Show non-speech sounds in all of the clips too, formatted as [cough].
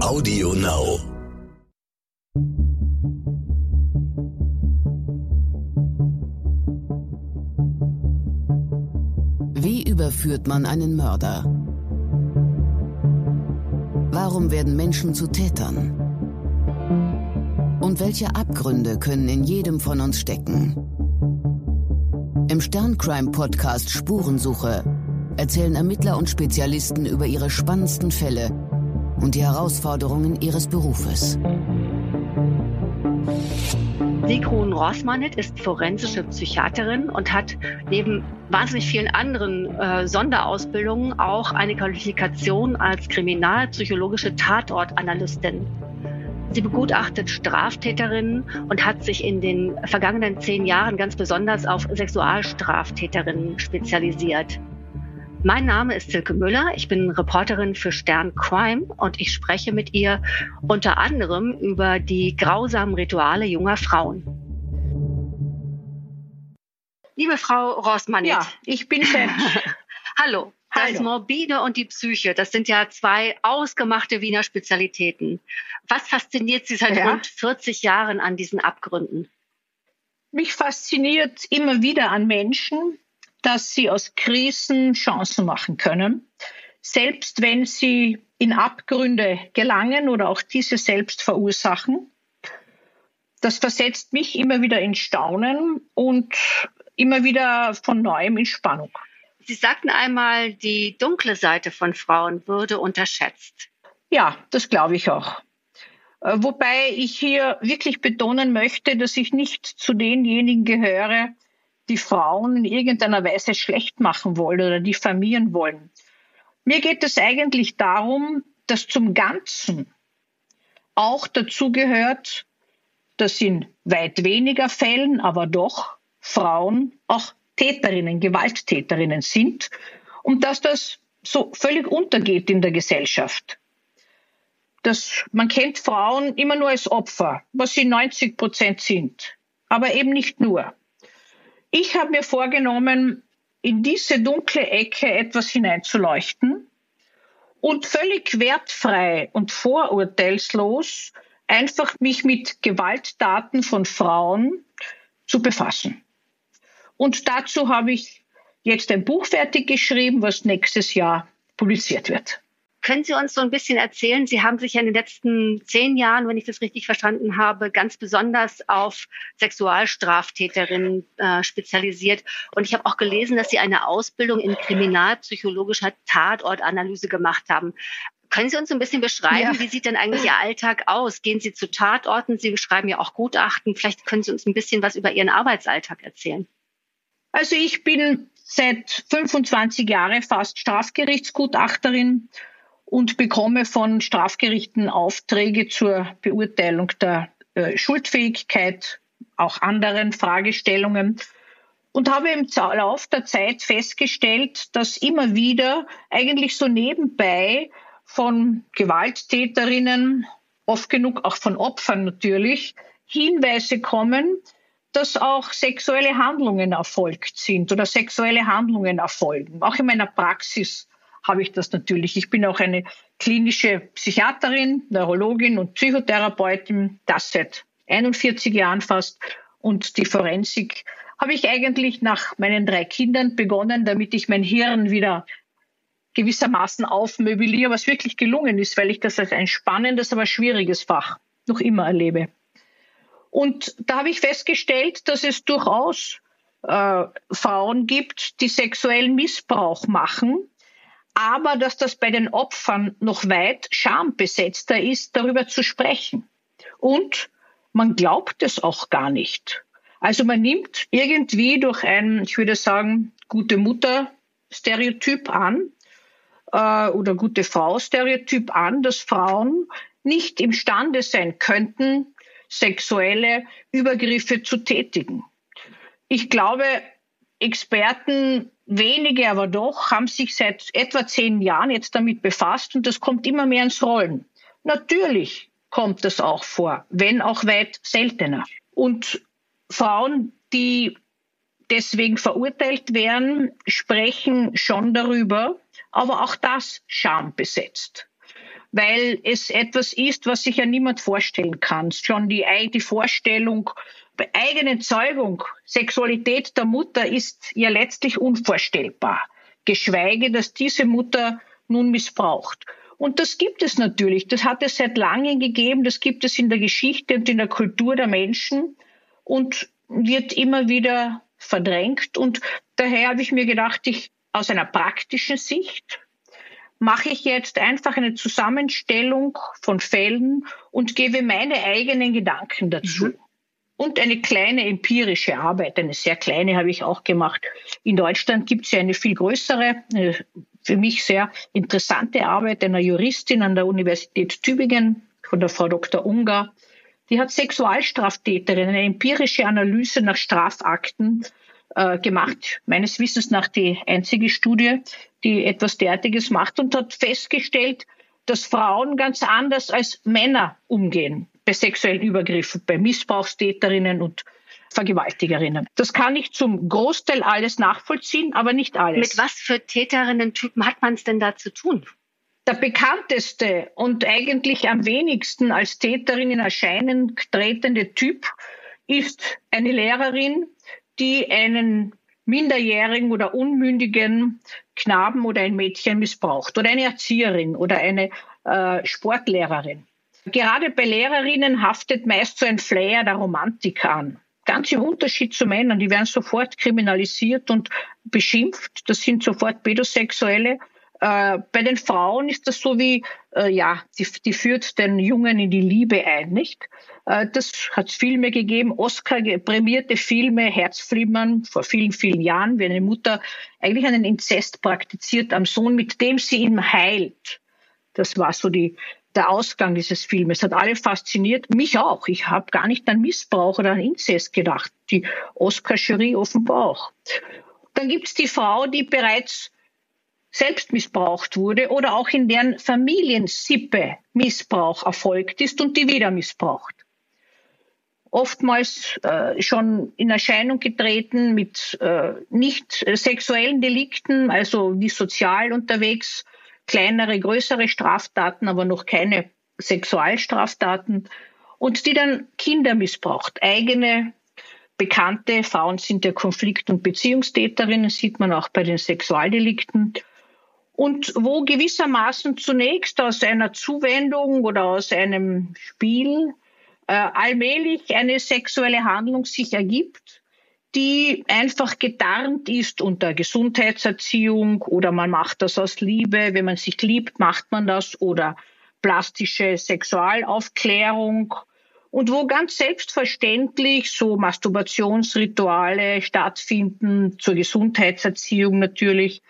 Audio Now. Wie überführt man einen Mörder? Warum werden Menschen zu Tätern? Und welche Abgründe können in jedem von uns stecken? Im Sterncrime-Podcast Spurensuche erzählen Ermittler und Spezialisten über ihre spannendsten Fälle und die Herausforderungen ihres Berufes. Sigrun Rossmanit ist forensische Psychiaterin und hat neben wahnsinnig vielen anderen äh, Sonderausbildungen auch eine Qualifikation als kriminalpsychologische Tatortanalystin. Sie begutachtet Straftäterinnen und hat sich in den vergangenen zehn Jahren ganz besonders auf Sexualstraftäterinnen spezialisiert. Mein Name ist Silke Müller. Ich bin Reporterin für Stern Crime und ich spreche mit ihr unter anderem über die grausamen Rituale junger Frauen. Liebe Frau Rossmann. Ja, ich bin Fan. [laughs] Hallo. Das Hallo. Morbide und die Psyche, das sind ja zwei ausgemachte Wiener Spezialitäten. Was fasziniert Sie seit Ja. rund 40 Jahren an diesen Abgründen? Mich fasziniert immer wieder an Menschen, dass sie aus Krisen Chancen machen können, selbst wenn sie in Abgründe gelangen oder auch diese selbst verursachen. Das versetzt mich immer wieder in Staunen und immer wieder von neuem in Spannung. Sie sagten einmal, die dunkle Seite von Frauen würde unterschätzt. Ja, das glaube ich auch. Äh, Wobei ich hier wirklich betonen möchte, dass ich nicht zu denjenigen gehöre, die Frauen in irgendeiner Weise schlecht machen wollen oder diffamieren wollen. Mir geht es eigentlich darum, dass zum Ganzen auch dazu gehört, dass in weit weniger Fällen, aber doch Frauen auch Täterinnen, Gewalttäterinnen sind und dass das so völlig untergeht in der Gesellschaft. Das, man kennt Frauen immer nur als Opfer, was sie 90 Prozent sind, aber eben nicht nur. Ich habe mir vorgenommen, in diese dunkle Ecke etwas hineinzuleuchten und völlig wertfrei und vorurteilslos einfach mich mit Gewalttaten von Frauen zu befassen. Und dazu habe ich jetzt ein Buch fertig geschrieben, was nächstes Jahr publiziert wird. Können Sie uns so ein bisschen erzählen? Sie haben sich ja in den letzten zehn Jahren, wenn ich das richtig verstanden habe, ganz besonders auf Sexualstraftäterinnen äh, spezialisiert. Und ich habe auch gelesen, dass Sie eine Ausbildung in kriminalpsychologischer Tatortanalyse gemacht haben. Können Sie uns so ein bisschen beschreiben, Ja. wie sieht denn eigentlich Ihr Alltag aus? Gehen Sie zu Tatorten? Sie schreiben ja auch Gutachten. Vielleicht können Sie uns ein bisschen was über Ihren Arbeitsalltag erzählen. Also ich bin seit 25 Jahren fast Strafgerichtsgutachterin und bekomme von Strafgerichten Aufträge zur Beurteilung der äh, Schuldfähigkeit, auch anderen Fragestellungen und habe im Lauf der Zeit festgestellt, dass immer wieder eigentlich so nebenbei von Gewalttäterinnen, oft genug auch von Opfern natürlich, Hinweise kommen, dass auch sexuelle Handlungen erfolgt sind oder sexuelle Handlungen erfolgen. Auch in meiner Praxis habe ich das natürlich. Ich bin auch eine klinische Psychiaterin, Neurologin und Psychotherapeutin, das seit 41 Jahren fast. Und die Forensik habe ich eigentlich nach meinen drei Kindern begonnen, damit ich mein Hirn wieder gewissermaßen aufmöbliere, was wirklich gelungen ist, weil ich das als ein spannendes, aber schwieriges Fach noch immer erlebe. Und da habe ich festgestellt, dass es durchaus äh, Frauen gibt, die sexuellen Missbrauch machen, aber dass das bei den Opfern noch weit schambesetzter ist, darüber zu sprechen. Und man glaubt es auch gar nicht. Also man nimmt irgendwie durch ein, ich würde sagen, gute Mutter-Stereotyp an äh, oder gute Frau-Stereotyp an, dass Frauen nicht imstande sein könnten, sexuelle Übergriffe zu tätigen. Ich glaube, Experten, wenige aber doch, haben sich seit etwa zehn Jahren jetzt damit befasst und das kommt immer mehr ins Rollen. Natürlich kommt das auch vor, wenn auch weit seltener. Und Frauen, die deswegen verurteilt werden, sprechen schon darüber, aber auch das schambesetzt. weil es etwas ist, was sich ja niemand vorstellen kann. Schon die, die Vorstellung bei eigenen Zeugung, Sexualität der Mutter ist ja letztlich unvorstellbar. Geschweige, dass diese Mutter nun missbraucht. Und das gibt es natürlich. Das hat es seit langem gegeben. Das gibt es in der Geschichte und in der Kultur der Menschen und wird immer wieder verdrängt. Und daher habe ich mir gedacht, ich aus einer praktischen Sicht mache ich jetzt einfach eine Zusammenstellung von Fällen und gebe meine eigenen Gedanken dazu. Mhm. Und eine kleine empirische Arbeit, eine sehr kleine habe ich auch gemacht. In Deutschland gibt es ja eine viel größere, für mich sehr interessante Arbeit einer Juristin an der Universität Tübingen von der Frau Dr. Unger. Die hat Sexualstraftäterinnen eine empirische Analyse nach Strafakten äh, gemacht, meines Wissens nach die einzige Studie, die etwas derartiges macht und hat festgestellt, dass Frauen ganz anders als Männer umgehen bei sexuellen Übergriffen, bei Missbrauchstäterinnen und Vergewaltigerinnen. Das kann ich zum Großteil alles nachvollziehen, aber nicht alles. Mit was für Täterinnen-Typen hat man es denn da zu tun? Der bekannteste und eigentlich am wenigsten als Täterin in Erscheinen tretende Typ ist eine Lehrerin, die einen minderjährigen oder unmündigen Knaben oder ein Mädchen missbraucht oder eine Erzieherin oder eine äh, Sportlehrerin. Gerade bei Lehrerinnen haftet meist so ein Flair der Romantik an. Ganz im Unterschied zu Männern, die werden sofort kriminalisiert und beschimpft. Das sind sofort Pädosexuelle. Äh, bei den Frauen ist das so wie, äh, ja, die, die führt den Jungen in die Liebe ein, nicht? Äh, das hat Filme gegeben, Oscar-prämierte Filme, Herzflimmern vor vielen, vielen Jahren, wie eine Mutter eigentlich einen Inzest praktiziert am Sohn, mit dem sie ihn heilt. Das war so die, der Ausgang dieses Filmes. Hat alle fasziniert, mich auch. Ich habe gar nicht an Missbrauch oder an Inzest gedacht. Die Oscar-Jury offenbar auch. Dann gibt's die Frau, die bereits selbst missbraucht wurde oder auch in deren Familiensippe Missbrauch erfolgt ist und die wieder missbraucht. Oftmals äh, schon in Erscheinung getreten mit äh, nicht sexuellen Delikten, also wie sozial unterwegs, kleinere, größere Straftaten, aber noch keine Sexualstraftaten und die dann Kinder missbraucht, eigene bekannte Frauen sind ja Konflikt- und Beziehungstäterinnen, sieht man auch bei den Sexualdelikten. Und wo gewissermaßen zunächst aus einer Zuwendung oder aus einem Spiel äh, allmählich eine sexuelle Handlung sich ergibt, die einfach getarnt ist unter Gesundheitserziehung oder man macht das aus Liebe, wenn man sich liebt, macht man das oder plastische Sexualaufklärung und wo ganz selbstverständlich so Masturbationsrituale stattfinden zur Gesundheitserziehung natürlich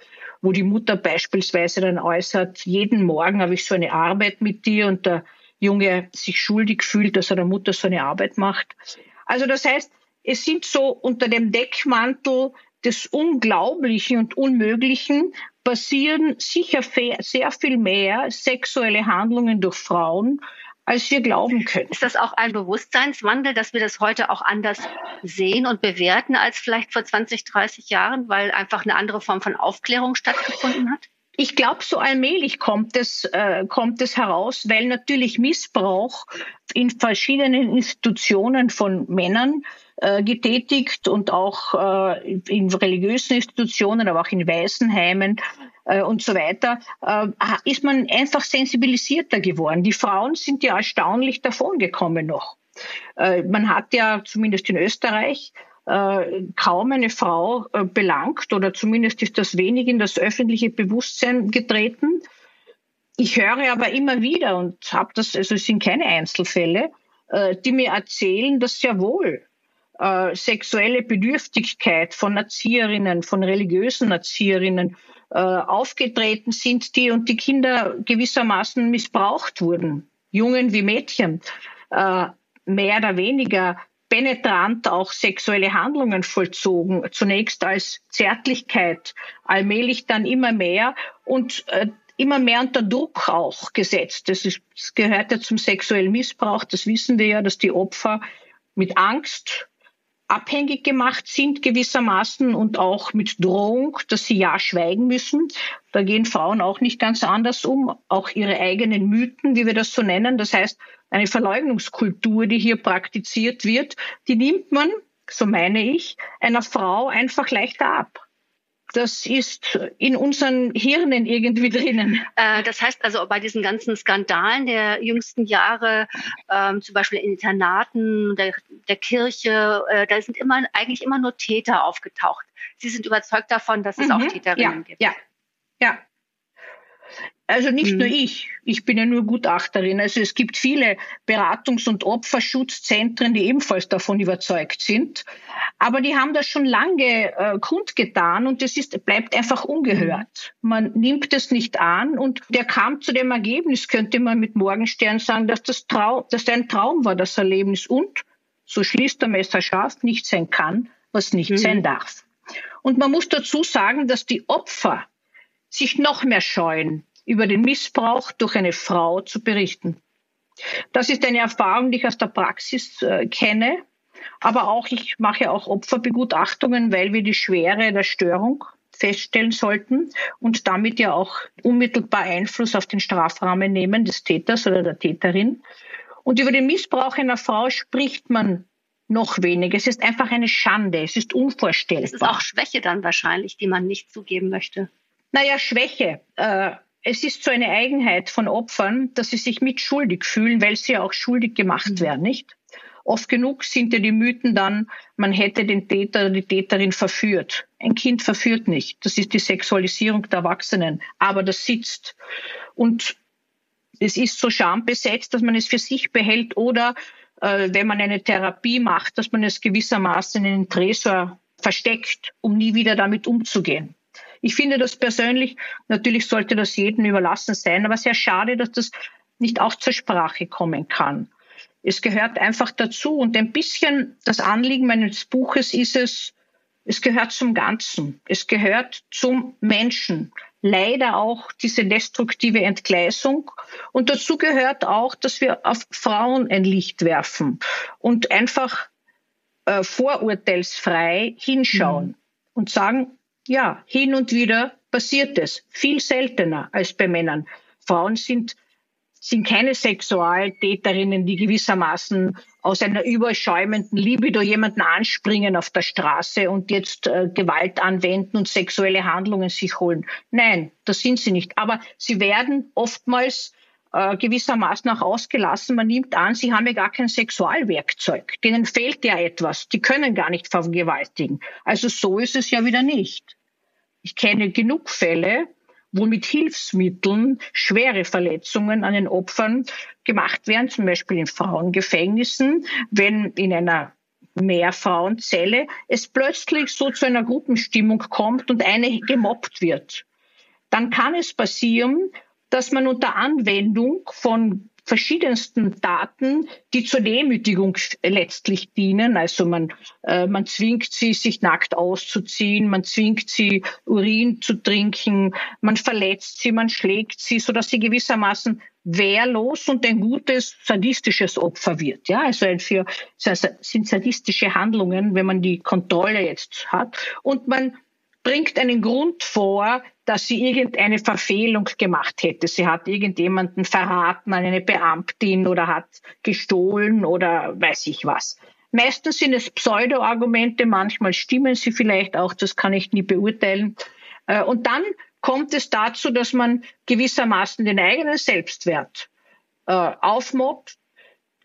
wo die Mutter beispielsweise dann äußert, jeden Morgen habe ich so eine Arbeit mit dir und der Junge sich schuldig fühlt, dass er der Mutter so eine Arbeit macht. Also das heißt, es sind so unter dem Deckmantel des Unglaublichen und Unmöglichen passieren sicher sehr viel mehr sexuelle Handlungen durch Frauen, als wir glauben können. Ist das auch ein Bewusstseinswandel, dass wir das heute auch anders sehen und bewerten als vielleicht vor 20, 30 Jahren, weil einfach eine andere Form von Aufklärung stattgefunden hat? Ich glaube, so allmählich kommt es, äh, kommt es heraus, weil natürlich Missbrauch in verschiedenen Institutionen von Männern äh, getätigt und auch äh, in religiösen Institutionen, aber auch in Waisenheimen äh, und so weiter, äh, ist man einfach sensibilisierter geworden. Die Frauen sind ja erstaunlich davongekommen noch. Äh, man hat ja zumindest in Österreich äh, kaum eine Frau äh, belangt oder zumindest ist das wenig in das öffentliche Bewusstsein getreten. Ich höre aber immer wieder und habe das, also es sind keine Einzelfälle, äh, die mir erzählen, dass sehr wohl sexuelle Bedürftigkeit von Erzieherinnen, von religiösen Erzieherinnen aufgetreten sind, die und die Kinder gewissermaßen missbraucht wurden, Jungen wie Mädchen, mehr oder weniger penetrant auch sexuelle Handlungen vollzogen, zunächst als Zärtlichkeit, allmählich dann immer mehr und äh, immer mehr unter Druck auch gesetzt. Das, ist, das gehört ja zum sexuellen Missbrauch, das wissen wir ja, dass die Opfer mit Angst abhängig gemacht sind gewissermaßen und auch mit Drohung, dass sie ja schweigen müssen. Da gehen Frauen auch nicht ganz anders um, auch ihre eigenen Mythen, wie wir das so nennen. Das heißt, eine Verleugnungskultur, die hier praktiziert wird, die nimmt man, so meine ich, einer Frau einfach leichter ab das ist in unseren Hirnen irgendwie drinnen. Äh, das heißt also bei diesen ganzen Skandalen der jüngsten Jahre, ähm, zum Beispiel in Internaten, der, der Kirche, äh, da sind immer eigentlich immer nur Täter aufgetaucht. Sie sind überzeugt davon, dass es mhm. auch Täterinnen ja, gibt. Ja, ja. Also nicht mhm. nur ich, ich bin ja nur Gutachterin. Also es gibt viele Beratungs- und Opferschutzzentren, die ebenfalls davon überzeugt sind. Aber die haben das schon lange äh, kundgetan und das ist, bleibt einfach ungehört. Man nimmt es nicht an und der kam zu dem Ergebnis, könnte man mit Morgenstern sagen, dass das Traum, dass ein Traum war, das Erlebnis und, so schließt der Messer scharf, nicht sein kann, was nicht mhm. sein darf. Und man muss dazu sagen, dass die Opfer sich noch mehr scheuen, über den Missbrauch durch eine Frau zu berichten. Das ist eine Erfahrung, die ich aus der Praxis äh, kenne. Aber auch, ich mache auch Opferbegutachtungen, weil wir die Schwere der Störung feststellen sollten und damit ja auch unmittelbar Einfluss auf den Strafrahmen nehmen des Täters oder der Täterin. Und über den Missbrauch einer Frau spricht man noch weniger. Es ist einfach eine Schande. Es ist unvorstellbar. Es ist auch Schwäche dann wahrscheinlich, die man nicht zugeben möchte. Naja, Schwäche. Äh, es ist so eine Eigenheit von Opfern, dass sie sich mitschuldig fühlen, weil sie ja auch schuldig gemacht mhm. werden, nicht? Oft genug sind ja die Mythen dann, man hätte den Täter oder die Täterin verführt. Ein Kind verführt nicht. Das ist die Sexualisierung der Erwachsenen. Aber das sitzt. Und es ist so schambesetzt, dass man es für sich behält oder äh, wenn man eine Therapie macht, dass man es gewissermaßen in den Tresor versteckt, um nie wieder damit umzugehen. Ich finde das persönlich, natürlich sollte das jedem überlassen sein, aber sehr schade, dass das nicht auch zur Sprache kommen kann. Es gehört einfach dazu und ein bisschen das Anliegen meines Buches ist es, es gehört zum Ganzen. Es gehört zum Menschen. Leider auch diese destruktive Entgleisung. Und dazu gehört auch, dass wir auf Frauen ein Licht werfen und einfach äh, vorurteilsfrei hinschauen mhm. und sagen, ja, hin und wieder passiert es. Viel seltener als bei Männern. Frauen sind, sind keine Sexualtäterinnen, die gewissermaßen aus einer überschäumenden Libido jemanden anspringen auf der Straße und jetzt äh, Gewalt anwenden und sexuelle Handlungen sich holen. Nein, das sind sie nicht. Aber sie werden oftmals äh, gewissermaßen auch ausgelassen. Man nimmt an, sie haben ja gar kein Sexualwerkzeug. Denen fehlt ja etwas. Die können gar nicht vergewaltigen. Also so ist es ja wieder nicht. Ich kenne genug Fälle, wo mit Hilfsmitteln schwere Verletzungen an den Opfern gemacht werden, zum Beispiel in Frauengefängnissen, wenn in einer Mehrfrauenzelle es plötzlich so zu einer Gruppenstimmung kommt und eine gemobbt wird. Dann kann es passieren, dass man unter Anwendung von verschiedensten Daten, die zur Demütigung letztlich dienen. Also man, äh, man zwingt sie, sich nackt auszuziehen, man zwingt sie, Urin zu trinken, man verletzt sie, man schlägt sie, so dass sie gewissermaßen wehrlos und ein gutes sadistisches Opfer wird. Ja, also ein für, sind sadistische Handlungen, wenn man die Kontrolle jetzt hat. Und man bringt einen Grund vor, dass sie irgendeine Verfehlung gemacht hätte. Sie hat irgendjemanden verraten an eine Beamtin oder hat gestohlen oder weiß ich was. Meistens sind es Pseudo-Argumente, manchmal stimmen sie vielleicht auch, das kann ich nie beurteilen. Äh, und dann kommt es dazu, dass man gewissermaßen den eigenen Selbstwert äh, aufmobbt,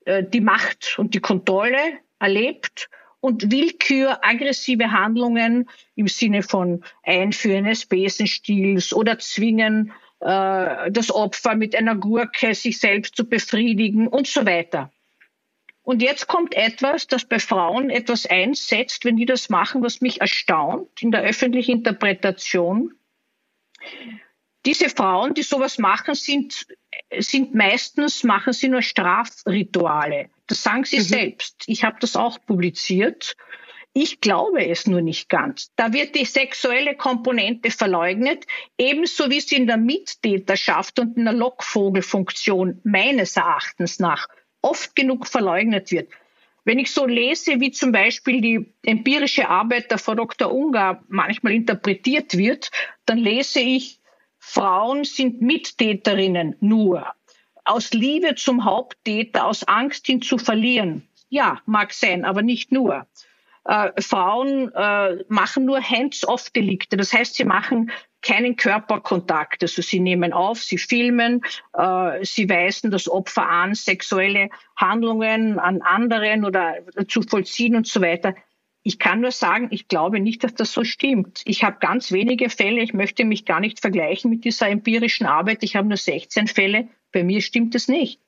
äh, die Macht und die Kontrolle erlebt und Willkür, aggressive Handlungen im Sinne von Einführen des Besenstils oder Zwingen, äh, das Opfer mit einer Gurke sich selbst zu befriedigen und so weiter. Und jetzt kommt etwas, das bei Frauen etwas einsetzt, wenn die das machen, was mich erstaunt in der öffentlichen Interpretation. Diese Frauen, die sowas machen, sind, sind meistens, machen sie nur Strafrituale. Das sagen sie mhm. selbst. Ich habe das auch publiziert. Ich glaube es nur nicht ganz. Da wird die sexuelle Komponente verleugnet, ebenso wie sie in der Mittäterschaft und in der Lockvogelfunktion meines Erachtens nach oft genug verleugnet wird. Wenn ich so lese, wie zum Beispiel die empirische Arbeit der Frau Dr. Ungar manchmal interpretiert wird, dann lese ich, Frauen sind Mittäterinnen nur. Aus Liebe zum Haupttäter, aus Angst ihn zu verlieren. Ja, mag sein, aber nicht nur. Äh, Frauen äh, machen nur Hands-off-Delikte. Das heißt, sie machen keinen Körperkontakt. Also sie nehmen auf, sie filmen, äh, sie weisen das Opfer an, sexuelle Handlungen an anderen oder zu vollziehen und so weiter. Ich kann nur sagen, ich glaube nicht, dass das so stimmt. Ich habe ganz wenige Fälle. Ich möchte mich gar nicht vergleichen mit dieser empirischen Arbeit. Ich habe nur 16 Fälle. Bei mir stimmt es nicht.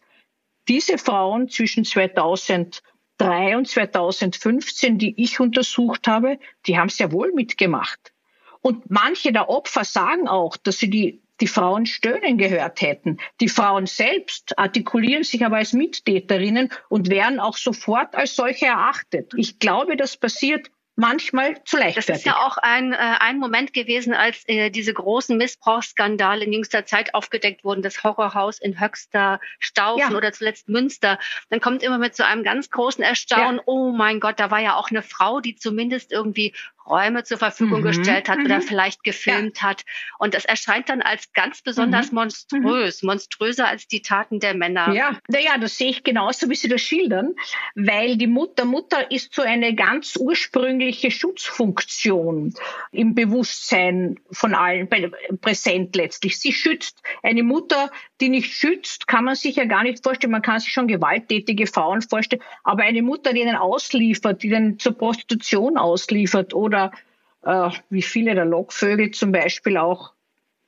Diese Frauen zwischen 2003 und 2015, die ich untersucht habe, die haben sehr wohl mitgemacht. Und manche der Opfer sagen auch, dass sie die, die Frauen stöhnen gehört hätten. Die Frauen selbst artikulieren sich aber als Mittäterinnen und werden auch sofort als solche erachtet. Ich glaube, das passiert manchmal zu leichtfertig. Das ist ja auch ein, äh, ein Moment gewesen, als äh, diese großen Missbrauchsskandale in jüngster Zeit aufgedeckt wurden, das Horrorhaus in Höxter, Staufen ja. oder zuletzt Münster. Dann kommt immer mit so einem ganz großen Erstaunen, ja. oh mein Gott, da war ja auch eine Frau, die zumindest irgendwie Räume zur Verfügung mhm. gestellt hat mhm. oder vielleicht gefilmt ja. hat. Und das erscheint dann als ganz besonders mhm. monströs, monströser als die Taten der Männer. Ja, naja, das sehe ich genauso, wie Sie das schildern, weil die Mutter, Mutter ist so eine ganz ursprüngliche Schutzfunktion im Bewusstsein von allen präsent letztlich. Sie schützt. Eine Mutter, die nicht schützt, kann man sich ja gar nicht vorstellen. Man kann sich schon gewalttätige Frauen vorstellen, aber eine Mutter, die einen ausliefert, die den zur Prostitution ausliefert oder äh, wie viele der Lockvögel zum Beispiel auch,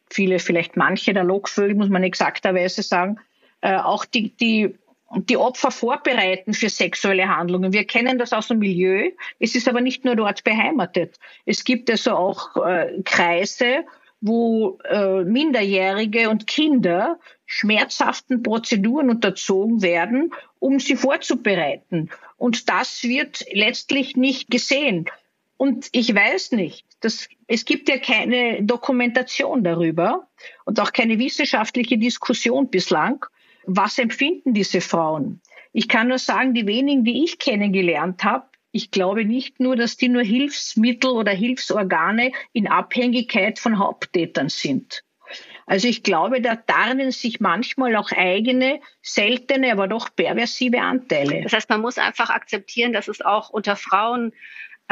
viele, vielleicht manche der Lockvögel, muss man exakterweise sagen, äh, auch die, die, die Opfer vorbereiten für sexuelle Handlungen. Wir kennen das aus dem Milieu. Es ist aber nicht nur dort beheimatet. Es gibt also auch äh, Kreise, wo äh, Minderjährige und Kinder schmerzhaften Prozeduren unterzogen werden, um sie vorzubereiten. Und das wird letztlich nicht gesehen. Und ich weiß nicht, das, es gibt ja keine Dokumentation darüber und auch keine wissenschaftliche Diskussion bislang. Was empfinden diese Frauen? Ich kann nur sagen, die wenigen, die ich kennengelernt habe, ich glaube nicht nur, dass die nur Hilfsmittel oder Hilfsorgane in Abhängigkeit von Haupttätern sind. Also ich glaube, da tarnen sich manchmal auch eigene, seltene, aber doch perversive Anteile. Das heißt, man muss einfach akzeptieren, dass es auch unter Frauen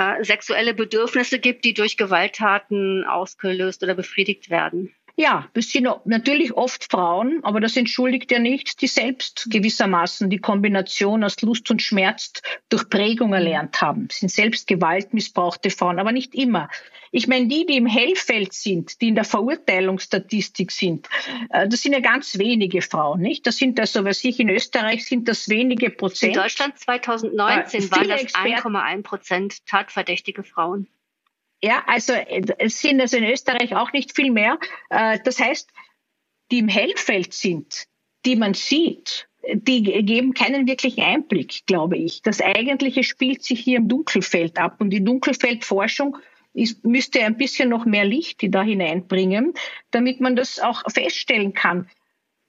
äh, sexuelle Bedürfnisse gibt, die durch Gewalttaten ausgelöst oder befriedigt werden. Ja, das sind natürlich oft Frauen, aber das entschuldigt ja nichts, die selbst gewissermaßen die Kombination aus Lust und Schmerz durch Prägung erlernt haben. Das sind selbst gewaltmissbrauchte Frauen, aber nicht immer. Ich meine, die, die im Hellfeld sind, die in der Verurteilungsstatistik sind, äh, das sind ja ganz wenige Frauen, nicht? Das sind also, was ich in Österreich sind das wenige Prozent. In Deutschland 2019 äh, waren das 1,1 Prozent tatverdächtige Frauen. Ja, also äh, es sind also in Österreich auch nicht viel mehr. Äh, das heißt, die im Hellfeld sind, die man sieht, die geben keinen wirklichen Einblick, glaube ich. Das Eigentliche spielt sich hier im Dunkelfeld ab und die Dunkelfeldforschung ist, müsste ein bisschen noch mehr Licht da hineinbringen, damit man das auch feststellen kann.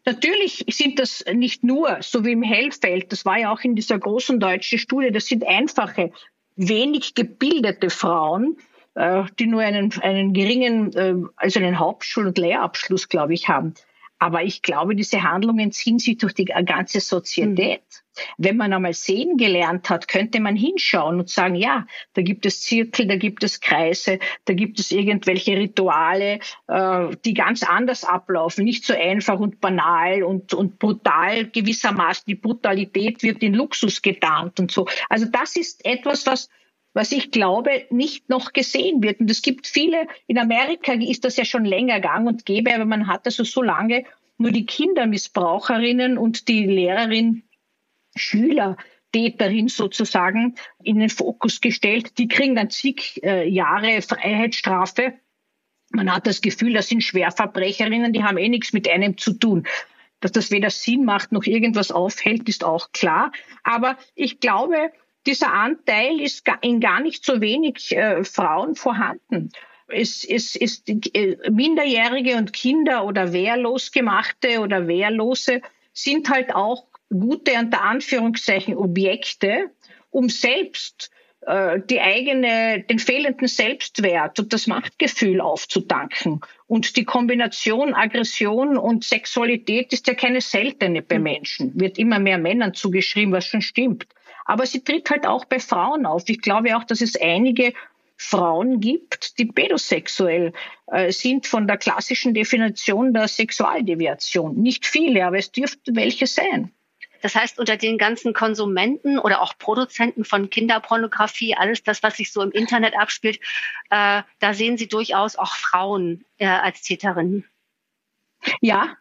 Natürlich sind das nicht nur, so wie im Hellfeld, das war ja auch in dieser großen deutschen Studie, das sind einfache, wenig gebildete Frauen, die nur einen, einen geringen, äh, also einen Hauptschul- und Lehrabschluss, glaube ich, haben. Aber ich glaube, diese Handlungen ziehen sich durch die ganze Sozietät. Mhm. Wenn man einmal sehen gelernt hat, könnte man hinschauen und sagen, ja, da gibt es Zirkel, da gibt es Kreise, da gibt es irgendwelche Rituale, äh, die ganz anders ablaufen, nicht so einfach und banal und, und brutal gewissermaßen. Die Brutalität wird in Luxus getarnt und so. Also das ist etwas, was was ich glaube, nicht noch gesehen wird. Und es gibt viele, in Amerika ist das ja schon länger gang und gäbe, aber man hat also so lange nur die Kindermissbraucherinnen und die Lehrerin, Schüler, Täterin sozusagen in den Fokus gestellt. Die kriegen dann zig äh, Jahre Freiheitsstrafe. Man hat das Gefühl, das sind Schwerverbrecherinnen, die haben eh nichts mit einem zu tun. Dass das weder Sinn macht noch irgendwas aufhält, ist auch klar. Aber ich glaube, dieser Anteil ist in gar nicht so wenig äh, Frauen vorhanden. Es, es ist äh, Minderjährige und Kinder oder wehrlos gemachte oder Wehrlose sind halt auch gute unter Anführungszeichen Objekte um selbst äh, die eigene, den fehlenden Selbstwert und das Machtgefühl aufzutanken. Und die Kombination Aggression und Sexualität ist ja keine seltene bei hm. Menschen, wird immer mehr Männern zugeschrieben, was schon stimmt. Aber sie tritt halt auch bei Frauen auf. Ich glaube auch, dass es einige Frauen gibt, die pädosexuell äh, sind von der klassischen Definition der Sexualdeviation. Nicht viele, aber es dürften welche sein. Das heißt, unter den ganzen Konsumenten oder auch Produzenten von Kinderpornografie, alles das, was sich so im Internet abspielt, äh, da sehen Sie durchaus auch Frauen äh, als Täterinnen. Ja,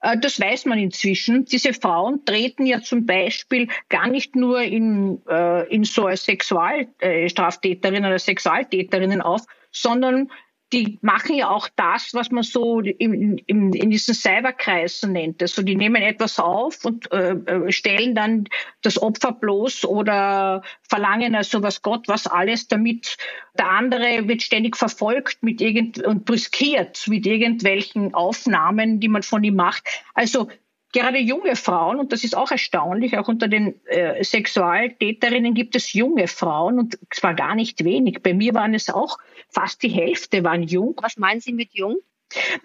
das weiß man inzwischen. Diese Frauen treten ja zum Beispiel gar nicht nur in, äh, in so als Sexualstraftäterinnen äh, oder Sexualtäterinnen auf, sondern die machen ja auch das, was man so in, in, in diesen Cyberkreisen nennt. Also die nehmen etwas auf und äh, äh, stellen dann das Opfer bloß oder verlangen also was Gott, was alles, damit der andere wird ständig verfolgt mit irgend und briskiert mit irgendwelchen Aufnahmen, die man von ihm macht. Also gerade junge Frauen, und das ist auch erstaunlich, auch unter den äh, Sexualtäterinnen gibt es junge Frauen und zwar gar nicht wenig. Bei mir waren es auch fast die Hälfte waren jung. Was meinen Sie mit jung?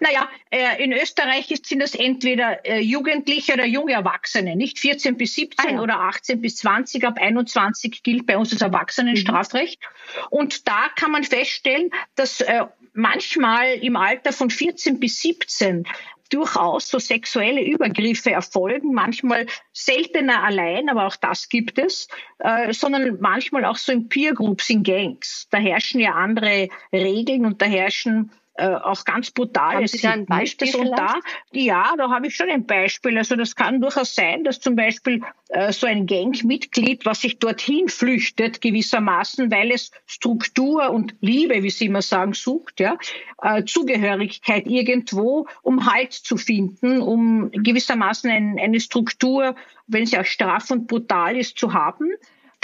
Naja, äh, in Österreich sind das entweder äh, Jugendliche oder junge Erwachsene, nicht 14 bis 17 ah, ja. oder 18 bis 20. Ab 21 gilt bei uns das Erwachsenenstrafrecht. Mhm. Und da kann man feststellen, dass äh, manchmal im Alter von 14 bis 17 durchaus so sexuelle Übergriffe erfolgen, manchmal seltener allein, aber auch das gibt es, äh, sondern manchmal auch so in Peer Groups, in Gangs. Da herrschen ja andere Regeln und da herrschen äh, auch ganz brutal. Haben Sie da ein Beispiel und da, ja, da habe ich schon ein Beispiel. Also das kann durchaus sein, dass zum Beispiel äh, so ein Gangmitglied, was sich dorthin flüchtet, gewissermaßen, weil es Struktur und Liebe, wie Sie immer sagen, sucht, ja, äh, Zugehörigkeit irgendwo, um Halt zu finden, um gewissermaßen ein, eine Struktur, wenn sie auch straff und brutal ist, zu haben.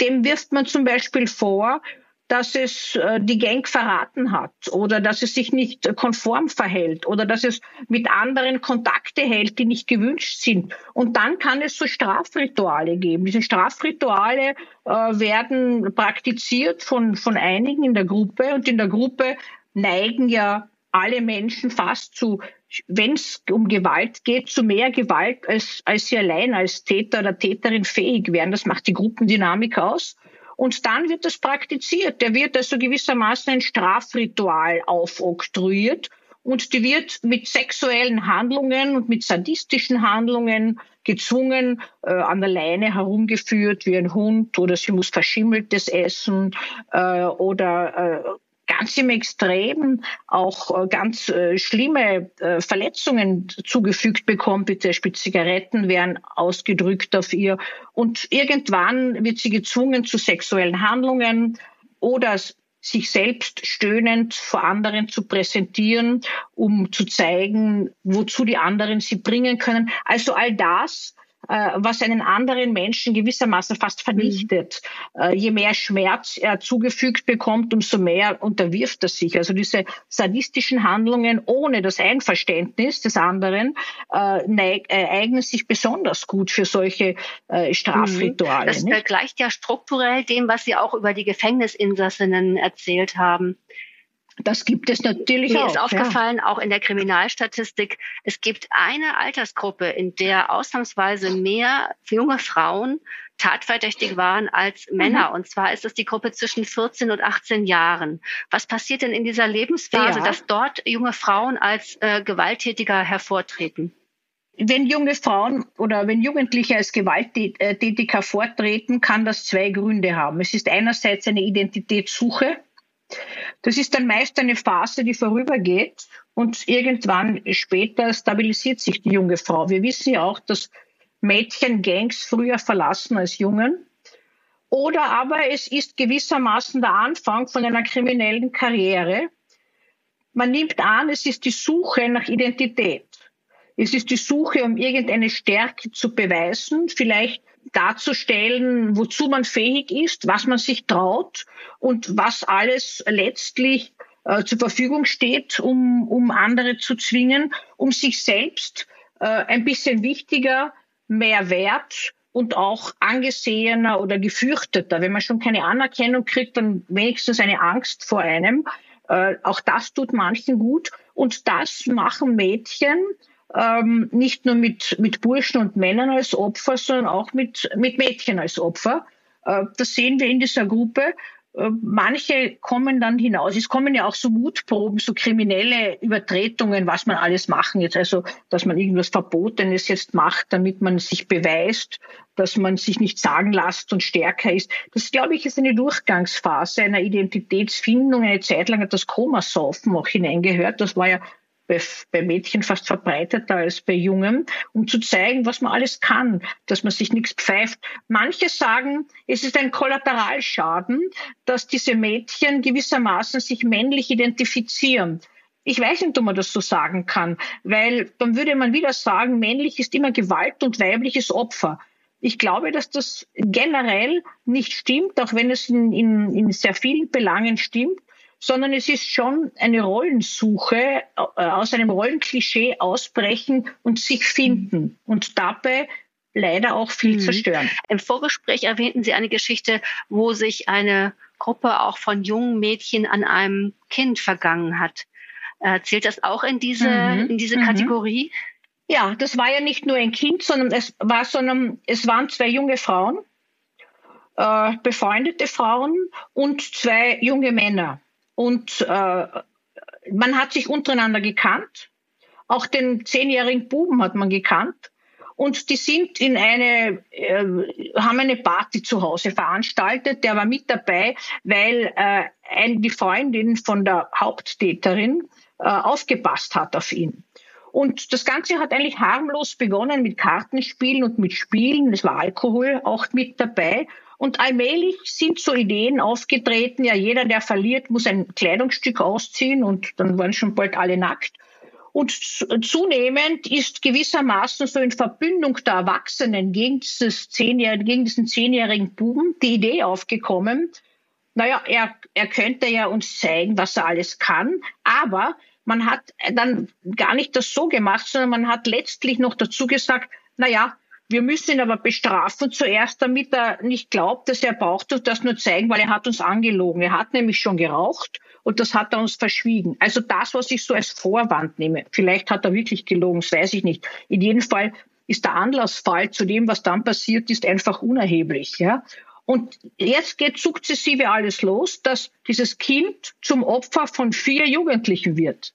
Dem wirft man zum Beispiel vor, dass es äh, die Gang verraten hat oder dass es sich nicht konform verhält oder dass es mit anderen Kontakte hält, die nicht gewünscht sind. Und dann kann es so Strafrituale geben. Diese Strafrituale äh, werden praktiziert von, von einigen in der Gruppe und in der Gruppe neigen ja alle Menschen fast zu, wenn es um Gewalt geht, zu mehr Gewalt, als, als sie allein als Täter oder Täterin fähig wären. Das macht die Gruppendynamik aus. Und dann wird das praktiziert. Der wird also gewissermaßen ein Strafritual aufoktroyiert und die wird mit sexuellen Handlungen und mit sadistischen Handlungen gezwungen, äh, an der Leine herumgeführt wie ein Hund oder sie muss verschimmeltes essen äh, oder äh, ganz im Extrem auch äh, ganz äh, schlimme äh, Verletzungen zugefügt bekommt, wie zum Beispiel Zigaretten werden ausgedrückt auf ihr. Und irgendwann wird sie gezwungen zu sexuellen Handlungen oder sich selbst stöhnend vor anderen zu präsentieren, um zu zeigen, wozu die anderen sie bringen können. Also all das was einen anderen Menschen gewissermaßen fast vernichtet. Mhm. Je mehr Schmerz er zugefügt bekommt, umso mehr unterwirft er sich. Also diese sadistischen Handlungen ohne das Einverständnis des anderen äh, eignen sich besonders gut für solche äh, Strafrituale. Das gleicht ja strukturell dem, was Sie auch über die Gefängnisinsassinnen erzählt haben. Das gibt es natürlich Mir auch. Mir ist aufgefallen, ja. auch in der Kriminalstatistik, es gibt eine Altersgruppe, in der ausnahmsweise mehr junge Frauen tatverdächtig waren als Männer. Mhm. Und zwar ist es die Gruppe zwischen 14 und 18 Jahren. Was passiert denn in dieser Lebensphase, ja. dass dort junge Frauen als äh, Gewalttätiger hervortreten? Wenn junge Frauen oder wenn Jugendliche als gewalttätig hervortreten, kann das zwei Gründe haben. Es ist einerseits eine Identitätssuche, das ist dann meist eine Phase, die vorübergeht und irgendwann später stabilisiert sich die junge Frau. Wir wissen ja auch, dass Mädchen Gangs früher verlassen als Jungen. Oder aber es ist gewissermaßen der Anfang von einer kriminellen Karriere. Man nimmt an, es ist die Suche nach Identität. Es ist die Suche, um irgendeine Stärke zu beweisen, vielleicht darzustellen, wozu man fähig ist, was man sich traut und was alles letztlich äh, zur Verfügung steht, um, um andere zu zwingen, um sich selbst äh, ein bisschen wichtiger, mehr wert und auch angesehener oder gefürchteter. Wenn man schon keine Anerkennung kriegt, dann wenigstens eine Angst vor einem. Äh, auch das tut manchen gut. Und das machen Mädchen ähm, nicht nur mit, mit Burschen und Männern als Opfer, sondern auch mit, mit Mädchen als Opfer. Äh, das sehen wir in dieser Gruppe. Äh, manche kommen dann hinaus. Es kommen ja auch so Mutproben, so kriminelle Übertretungen, was man alles machen jetzt. Also, dass man irgendwas Verbotenes jetzt macht, damit man sich beweist, dass man sich nicht sagen lässt und stärker ist. Das, glaube ich, ist eine Durchgangsphase einer Identitätsfindung. Eine Zeit lang hat das Komasaufen auch hineingehört. Das war ja bei, bei Mädchen fast verbreiteter als bei Jungen, um zu zeigen, was man alles kann, dass man sich nichts pfeift. Manche sagen, es ist ein Kollateralschaden, dass diese Mädchen gewissermaßen sich männlich identifizieren. Ich weiß nicht, ob man das so sagen kann, weil dann würde man wieder sagen, männlich ist immer Gewalt und weibliches Opfer. Ich glaube, dass das generell nicht stimmt, auch wenn es in, in, in sehr vielen Belangen stimmt sondern es ist schon eine Rollensuche, äh, aus einem Rollenklischee ausbrechen und sich finden und dabei leider auch viel mhm. zerstören. Im Vorgespräch erwähnten Sie eine Geschichte, wo sich eine Gruppe auch von jungen Mädchen an einem Kind vergangen hat. Äh, zählt das auch in diese, mhm. in diese mhm. Kategorie? Ja, das war ja nicht nur ein Kind, sondern es war, sondern es waren zwei junge Frauen, äh, befreundete Frauen und zwei junge Männer. Und äh, man hat sich untereinander gekannt. Auch den zehnjährigen Buben hat man gekannt. Und die sind in eine, äh, haben eine Party zu Hause veranstaltet. Der war mit dabei, weil äh, ein, die Freundin von der Haupttäterin äh, aufgepasst hat auf ihn. Und das Ganze hat eigentlich harmlos begonnen mit Kartenspielen und mit Spielen. Es war Alkohol auch mit dabei. Und allmählich sind so Ideen aufgetreten, ja, jeder, der verliert, muss ein Kleidungsstück ausziehen und dann waren schon bald alle nackt. Und zunehmend ist gewissermaßen so in Verbündung der Erwachsenen gegen, dieses zehnjährigen, gegen diesen zehnjährigen Buben die Idee aufgekommen, naja, er, er könnte ja uns zeigen, was er alles kann, aber man hat dann gar nicht das so gemacht, sondern man hat letztlich noch dazu gesagt, naja, wir müssen ihn aber bestrafen zuerst, damit er nicht glaubt, dass er braucht uns das nur zeigen, weil er hat uns angelogen. Er hat nämlich schon geraucht und das hat er uns verschwiegen. Also das, was ich so als Vorwand nehme. Vielleicht hat er wirklich gelogen, das weiß ich nicht. In jedem Fall ist der Anlassfall zu dem, was dann passiert ist, einfach unerheblich. Ja? Und jetzt geht sukzessive alles los, dass dieses Kind zum Opfer von vier Jugendlichen wird,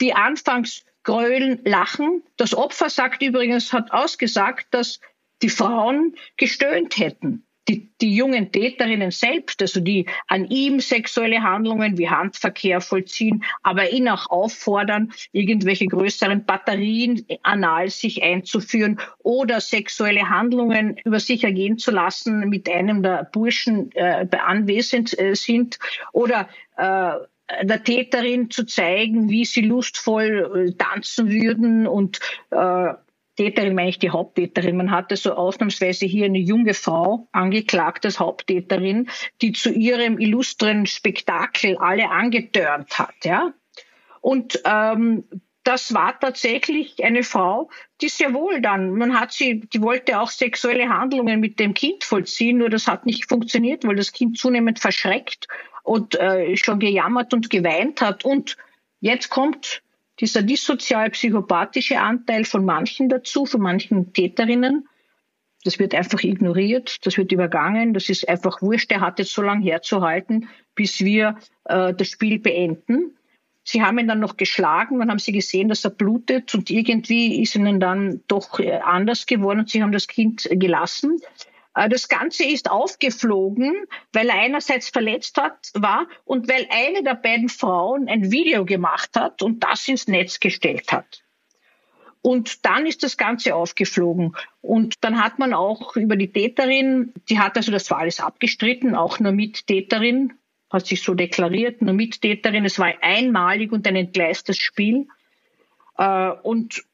die anfangs grölen, lachen. Das Opfer sagt übrigens, hat ausgesagt, dass die Frauen gestöhnt hätten. Die, die jungen Täterinnen selbst, also die an ihm sexuelle Handlungen wie Handverkehr vollziehen, aber ihn auch auffordern, irgendwelche größeren Batterien anal sich einzuführen oder sexuelle Handlungen über sich ergehen zu lassen mit einem der Burschen äh, anwesend äh, sind oder äh, der Täterin zu zeigen, wie sie lustvoll äh, tanzen würden und äh, Täterin meine ich die Haupttäterin. Man hatte so ausnahmsweise hier eine junge Frau angeklagt als Haupttäterin, die zu ihrem illustren Spektakel alle angetörnt hat, ja. Und ähm, das war tatsächlich eine Frau, die sehr wohl dann, man hat sie, die wollte auch sexuelle Handlungen mit dem Kind vollziehen, nur das hat nicht funktioniert, weil das Kind zunehmend verschreckt und äh, schon gejammert und geweint hat. Und jetzt kommt dieser dissozial-psychopathische Anteil von manchen dazu, von manchen Täterinnen. Das wird einfach ignoriert, das wird übergangen, das ist einfach wurscht, der hat jetzt so lange herzuhalten, bis wir äh, das Spiel beenden. Sie haben ihn dann noch geschlagen, dann haben sie gesehen, dass er blutet und irgendwie ist ihnen dann doch äh, anders geworden und sie haben das Kind gelassen. Äh, das Ganze ist aufgeflogen, weil er einerseits verletzt hat, war und weil eine der beiden Frauen ein Video gemacht hat und das ins Netz gestellt hat. Und dann ist das Ganze aufgeflogen. Und dann hat man auch über die Täterin, die hat also das war alles abgestritten, auch nur Mittäterin, hat sich so deklariert, nur Mittäterin. Es war einmalig und ein entgleistes Spiel. Äh, und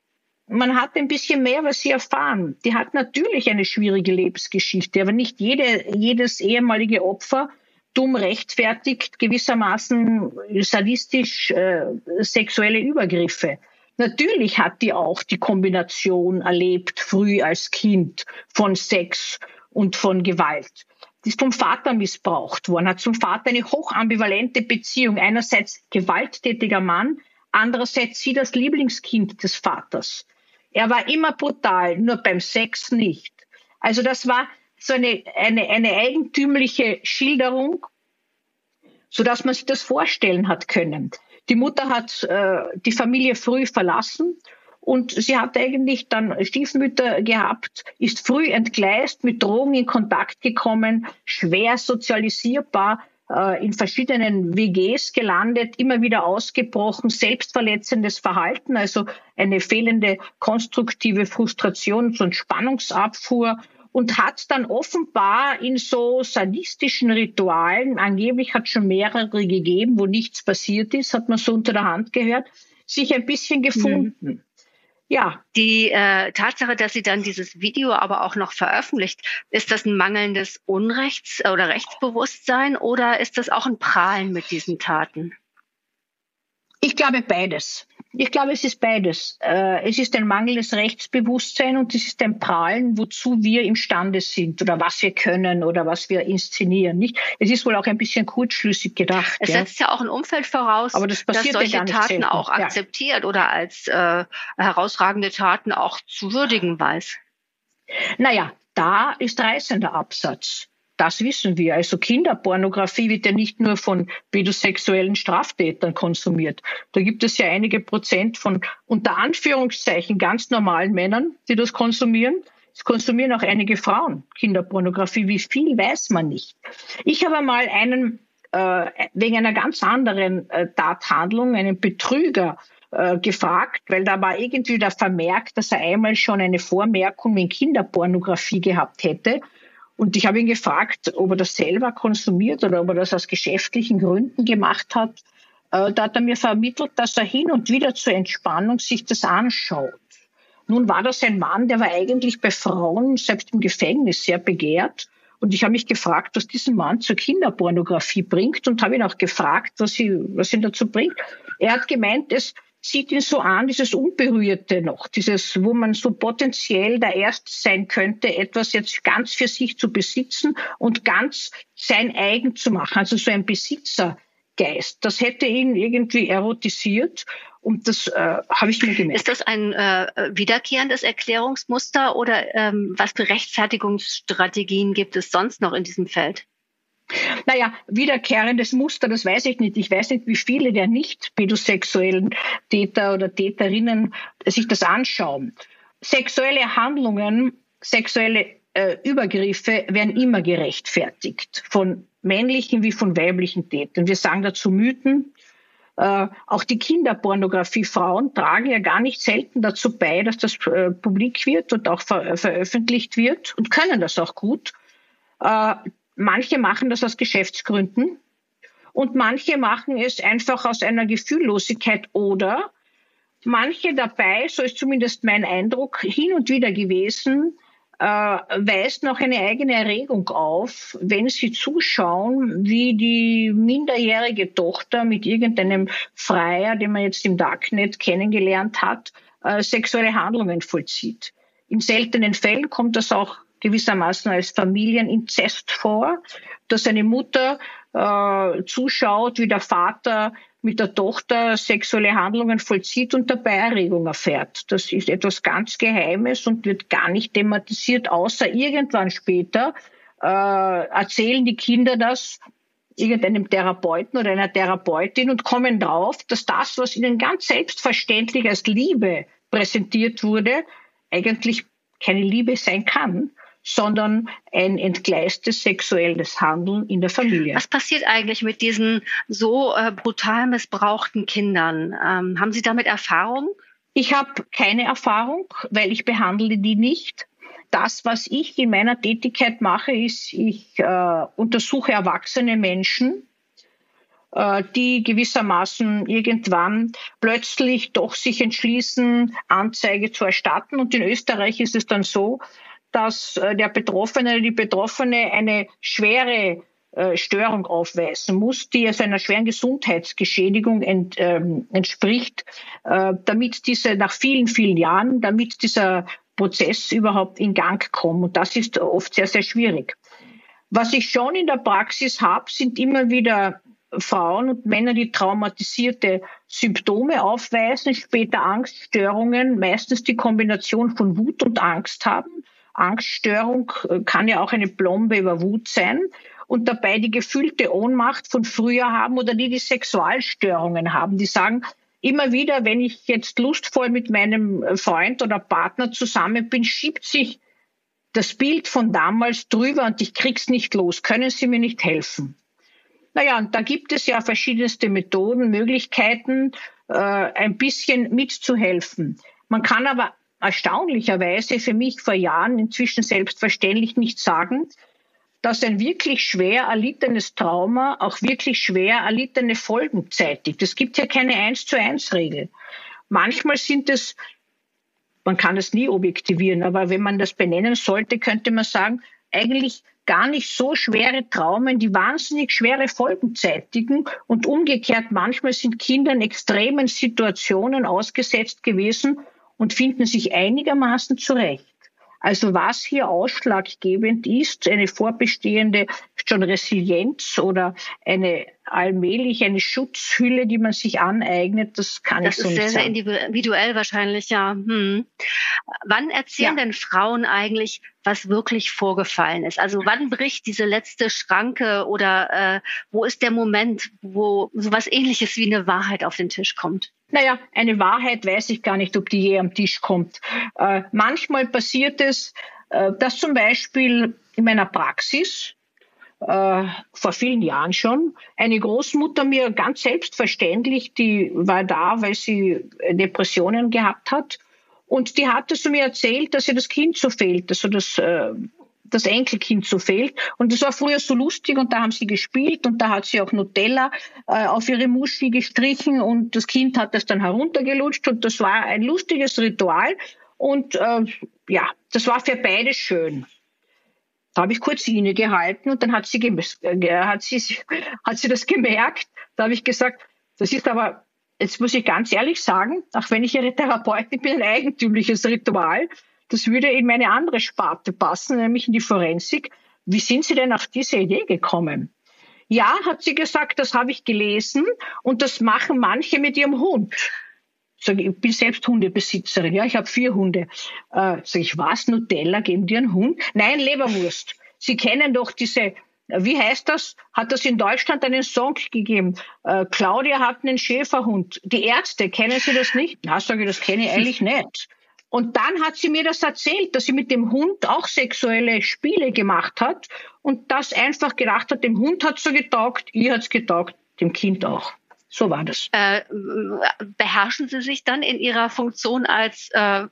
man hat ein bisschen mehr was sie erfahren. Die hat natürlich eine schwierige Lebensgeschichte, aber nicht jede, jedes ehemalige Opfer dumm rechtfertigt gewissermaßen sadistisch äh, sexuelle Übergriffe. Natürlich hat die auch die Kombination erlebt, früh als Kind, von Sex und von Gewalt. Die ist vom Vater missbraucht worden, hat zum Vater eine hochambivalente Beziehung. Einerseits gewalttätiger Mann, andererseits sie das Lieblingskind des Vaters. Er war immer brutal, nur beim Sex nicht. Also das war so eine, eine, eine eigentümliche Schilderung, so dass man sich das vorstellen hat können. Die Mutter hat äh, die Familie früh verlassen und sie hat eigentlich dann Stiefmütter gehabt, ist früh entgleist, mit Drogen in Kontakt gekommen, schwer sozialisierbar, in verschiedenen WGs gelandet, immer wieder ausgebrochen, selbstverletzendes Verhalten, also eine fehlende konstruktive Frustrations- und Spannungsabfuhr und hat dann offenbar in so sadistischen Ritualen, angeblich hat schon mehrere gegeben, wo nichts passiert ist, hat man so unter der Hand gehört, sich ein bisschen gefunden. Mhm. Ja. Die äh, Tatsache, dass sie dann dieses Video aber auch noch veröffentlicht, ist das ein mangelndes Unrechts- oder Rechtsbewusstsein oder ist das auch ein Prahlen mit diesen Taten? Ich glaube beides. Ich glaube, es ist beides. Äh, es ist ein mangelndes Rechtsbewusstsein und es ist ein Prahlen, wozu wir imstande sind oder was wir können oder was wir inszenieren. Nicht? Es ist wohl auch ein bisschen kurzschlüssig gedacht. Es setzt ja, ja auch ein Umfeld voraus, Aber das, dass solche ja Taten selten. auch akzeptiert ja. oder als äh, herausragende Taten auch zu würdigen weiß. Naja, da ist reißender Absatz. Das wissen wir. Also Kinderpornografie wird ja nicht nur von pädosexuellen Straftätern konsumiert. Da gibt es ja einige Prozent von unter Anführungszeichen ganz normalen Männern, die das konsumieren. Es konsumieren auch einige Frauen Kinderpornografie. Wie viel weiß man nicht. Ich habe mal einen äh, wegen einer ganz anderen äh, Tathandlung, einen Betrüger, äh, gefragt, weil da war irgendwie da vermerkt, dass er einmal schon eine Vormerkung in Kinderpornografie gehabt hätte. Und ich habe ihn gefragt, ob er das selber konsumiert oder ob er das aus geschäftlichen Gründen gemacht hat. Äh, da hat er mir vermittelt, dass er hin und wieder zur Entspannung sich das anschaut. Nun war das ein Mann, der war eigentlich bei Frauen, selbst im Gefängnis, sehr begehrt. Und ich habe mich gefragt, was diesen Mann zur Kinderpornografie bringt und habe ihn auch gefragt, was, sie, was ihn dazu bringt. Er hat gemeint, es sieht ihn so an, dieses Unberührte noch, dieses, wo man so potenziell der Erste sein könnte, etwas jetzt ganz für sich zu besitzen und ganz sein eigen zu machen. Also so ein Besitzergeist. Das hätte ihn irgendwie erotisiert. Und das äh, habe ich mir gemerkt. Ist das ein äh, wiederkehrendes Erklärungsmuster oder ähm, was für Rechtfertigungsstrategien gibt es sonst noch in diesem Feld? Naja, wiederkehrendes Muster, das weiß ich nicht. Ich weiß nicht, wie viele der nicht pädosexuellen Täter oder Täterinnen sich das anschauen. Sexuelle Handlungen, sexuelle äh, Übergriffe werden immer gerechtfertigt, von männlichen wie von weiblichen Tätern. Wir sagen dazu Mythen. Äh, auch die Kinderpornografie Frauen tragen ja gar nicht selten dazu bei, dass das äh, publik wird und auch ver veröffentlicht wird und können das auch gut. Manche machen das aus Geschäftsgründen und manche machen es einfach aus einer Gefühllosigkeit oder manche dabei, so ist zumindest mein Eindruck, hin und wieder gewesen, äh, weist noch eine eigene Erregung auf, wenn sie zuschauen, wie die minderjährige Tochter mit irgendeinem Freier, den man jetzt im Darknet kennengelernt hat, äh, sexuelle Handlungen vollzieht. In seltenen Fällen kommt das auch gewissermaßen als Familieninzest vor, dass eine Mutter äh, zuschaut, wie der Vater mit der Tochter sexuelle Handlungen vollzieht und dabei Erregung erfährt. Das ist etwas ganz Geheimes und wird gar nicht thematisiert, außer irgendwann später äh, erzählen die Kinder das irgendeinem Therapeuten oder einer Therapeutin und kommen drauf, dass das, was ihnen ganz selbstverständlich als Liebe präsentiert wurde, eigentlich keine Liebe sein kann, sondern ein entgleistes sexuelles Handeln in der Familie. Was passiert eigentlich mit diesen so äh, brutal missbrauchten Kindern? Ähm, haben Sie damit Erfahrung? Ich habe keine Erfahrung, weil ich behandle die nicht. Das, was ich in meiner Tätigkeit mache, ist, ich äh, untersuche erwachsene Menschen, äh, die gewissermaßen irgendwann plötzlich doch sich entschließen, Anzeige zu erstatten. Und in Österreich ist es dann so, dass äh, der Betroffene, die Betroffene eine schwere äh, Störung aufweisen muss, die also einer schweren Gesundheitsgeschädigung ent, ähm, entspricht, äh, damit diese nach vielen, vielen Jahren, damit dieser Prozess überhaupt in Gang kommt. Und das ist oft sehr, sehr schwierig. Was ich schon in der Praxis habe, sind immer wieder Frauen und Männer, die traumatisierte Symptome aufweisen, später Angststörungen, meistens die Kombination von Wut und Angst haben. Angststörung äh, kann ja auch eine Plombe über Wut sein und dabei die gefühlte Ohnmacht von früher haben oder die die Sexualstörungen haben, die sagen, immer wieder, wenn ich jetzt lustvoll mit meinem Freund oder Partner zusammen bin, schiebt sich das Bild von damals drüber und ich krieg's nicht los. Können Sie mir nicht helfen? Naja, und da gibt es ja verschiedenste Methoden, Möglichkeiten, äh, ein bisschen mitzuhelfen. Man kann aber erstaunlicherweise für mich vor Jahren inzwischen selbstverständlich nicht sagen, dass ein wirklich schwer erlittenes Trauma auch wirklich schwer erlittene Folgen zeitigt. Es gibt ja keine eins zu eins Regel. Manchmal sind es, man kann es nie objektivieren, aber wenn man das benennen sollte, könnte man sagen, eigentlich gar nicht so schwere Traumen, die wahnsinnig schwere Folgen zeitigen. Und umgekehrt, manchmal sind Kinder in extremen Situationen ausgesetzt gewesen und finden sich einigermaßen zurecht. Also was hier ausschlaggebend ist, eine vorbestehende schon Resilienz oder eine allmählich eine Schutzhülle, die man sich aneignet, das kann das ich so nicht sagen. Das ist sehr, sehr individuell wahrscheinlich, ja. Hm. Wann erzählen ja. denn Frauen eigentlich, was wirklich vorgefallen ist? Also wann bricht diese letzte Schranke oder äh, wo ist der Moment, wo sowas ähnliches wie eine Wahrheit auf den Tisch kommt? Naja, eine Wahrheit weiß ich gar nicht, ob die je am Tisch kommt. Äh, manchmal passiert es, äh, dass zum Beispiel in meiner Praxis äh, vor vielen Jahren schon. Eine Großmutter mir ganz selbstverständlich, die war da, weil sie Depressionen gehabt hat. Und die hatte zu mir erzählt, dass ihr das Kind so fehlt, also das, äh, das Enkelkind so fehlt. Und das war früher so lustig und da haben sie gespielt und da hat sie auch Nutella äh, auf ihre Muschi gestrichen und das Kind hat das dann heruntergelutscht und das war ein lustiges Ritual. Und äh, ja, das war für beide schön. Da habe ich kurz innegehalten und dann hat sie, äh, hat, sie, [laughs] hat sie das gemerkt. Da habe ich gesagt, das ist aber, jetzt muss ich ganz ehrlich sagen, auch wenn ich Ihre Therapeutin bin, ein eigentümliches Ritual. Das würde in meine andere Sparte passen, nämlich in die Forensik. Wie sind Sie denn auf diese Idee gekommen? Ja, hat sie gesagt, das habe ich gelesen und das machen manche mit ihrem Hund. Sag, ich bin selbst Hundebesitzerin, ja, ich habe vier Hunde. Äh, sag ich, was, Nutella, geben dir einen Hund? Nein, Leberwurst. Sie kennen doch diese, wie heißt das? Hat das in Deutschland einen Song gegeben? Äh, Claudia hat einen Schäferhund. Die Ärzte, kennen Sie das nicht? Na, sage ich, das kenne ich eigentlich nicht. Und dann hat sie mir das erzählt, dass sie mit dem Hund auch sexuelle Spiele gemacht hat und das einfach gedacht hat, dem Hund hat's so getaugt, ihr hat's getaugt, dem Kind auch. So war das. Äh, beherrschen Sie sich dann in Ihrer Funktion als äh,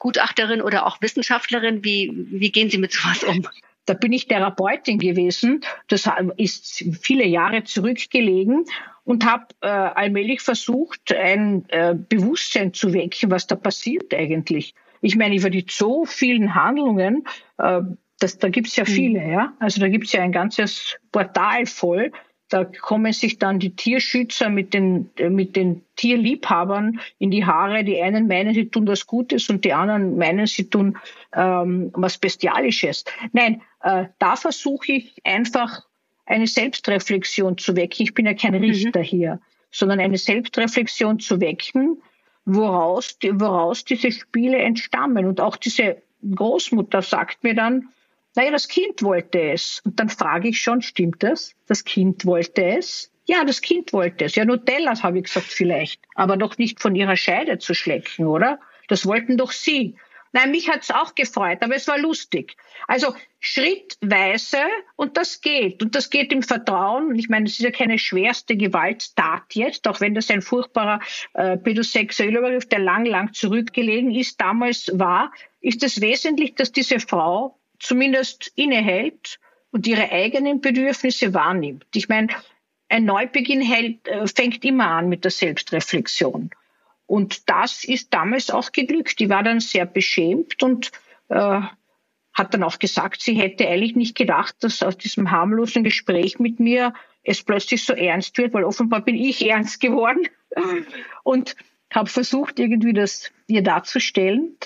Gutachterin oder auch Wissenschaftlerin? Wie, wie gehen Sie mit sowas um? Da bin ich Therapeutin gewesen. Das ist viele Jahre zurückgelegen und habe äh, allmählich versucht, ein äh, Bewusstsein zu wecken, was da passiert eigentlich. Ich meine, über die so vielen Handlungen, äh, das, da gibt's ja hm. viele, ja. Also da gibt's ja ein ganzes Portal voll da kommen sich dann die Tierschützer mit den, äh, mit den Tierliebhabern in die Haare. Die einen meinen, sie tun was Gutes und die anderen meinen, sie tun ähm, was Bestialisches. Nein, äh, da versuche ich einfach eine Selbstreflexion zu wecken. Ich bin ja kein mhm. Richter mhm. hier, sondern eine Selbstreflexion zu wecken, woraus, woraus diese Spiele entstammen. Und auch diese Großmutter sagt mir dann, naja, das Kind wollte es. Und dann frage ich schon, stimmt das? Das Kind wollte es? Ja, das Kind wollte es. Ja, Nutellas habe ich gesagt vielleicht, aber doch nicht von ihrer Scheide zu schlecken, oder? Das wollten doch Sie. Nein, mich hat's auch gefreut, aber es war lustig. Also schrittweise und das geht. Und das geht im Vertrauen. Und ich meine, es ist ja keine schwerste Gewalttat jetzt, auch wenn das ein furchtbarer äh, pädosexueller Übergriff, der lang, lang zurückgelegen ist, damals war, ist es wesentlich, dass diese Frau zumindest innehält und ihre eigenen Bedürfnisse wahrnimmt. Ich meine, ein Neubeginn hält, äh, fängt immer an mit der Selbstreflexion. Und das ist damals auch geglückt. Die war dann sehr beschämt und äh, hat dann auch gesagt, sie hätte eigentlich nicht gedacht, dass aus diesem harmlosen Gespräch mit mir es plötzlich so ernst wird, weil offenbar bin ich ernst geworden [laughs] und habe versucht, irgendwie das ihr darzustellen.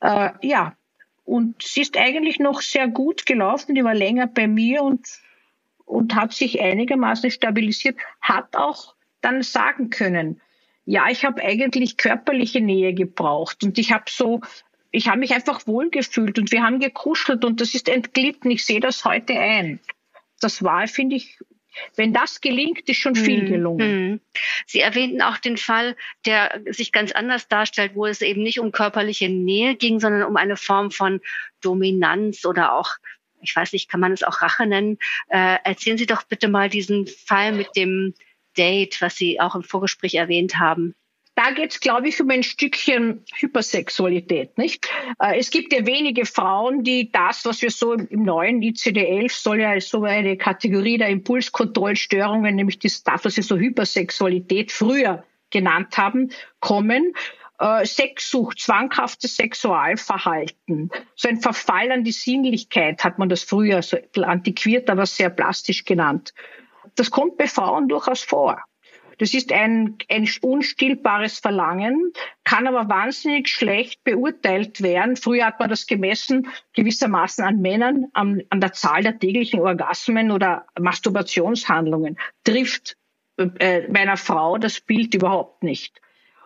Äh, ja, und sie ist eigentlich noch sehr gut gelaufen, die war länger bei mir und, und hat sich einigermaßen stabilisiert, hat auch dann sagen können, ja, ich habe eigentlich körperliche Nähe gebraucht und ich habe so ich habe mich einfach wohlgefühlt und wir haben gekuschelt und das ist entglitten. Ich sehe das heute ein. Das war, finde ich, wenn das gelingt, ist schon viel hm, gelungen. Hm. Sie erwähnten auch den Fall, der sich ganz anders darstellt, wo es eben nicht um körperliche Nähe ging, sondern um eine Form von Dominanz oder auch, ich weiß nicht, kann man es auch Rache nennen? Äh, erzählen Sie doch bitte mal diesen Fall mit dem Date, was Sie auch im Vorgespräch erwähnt haben da geht es, glaube ich, um ein Stückchen Hypersexualität. Nicht? Äh, es gibt ja wenige Frauen, die das, was wir so im neuen ICD-11 soll ja so eine Kategorie der Impulskontrollstörungen, nämlich das, was wir so Hypersexualität früher genannt haben, kommen. Äh, Sexsucht, zwanghaftes Sexualverhalten, so ein Verfall an die Sinnlichkeit hat man das früher so antiquiert, aber sehr plastisch genannt. Das kommt bei Frauen durchaus vor. Das ist ein, ein unstillbares Verlangen, kann aber wahnsinnig schlecht beurteilt werden. Früher hat man das gemessen gewissermaßen an Männern, an, an der Zahl der täglichen Orgasmen oder Masturbationshandlungen. Trifft äh, meiner Frau das Bild überhaupt nicht.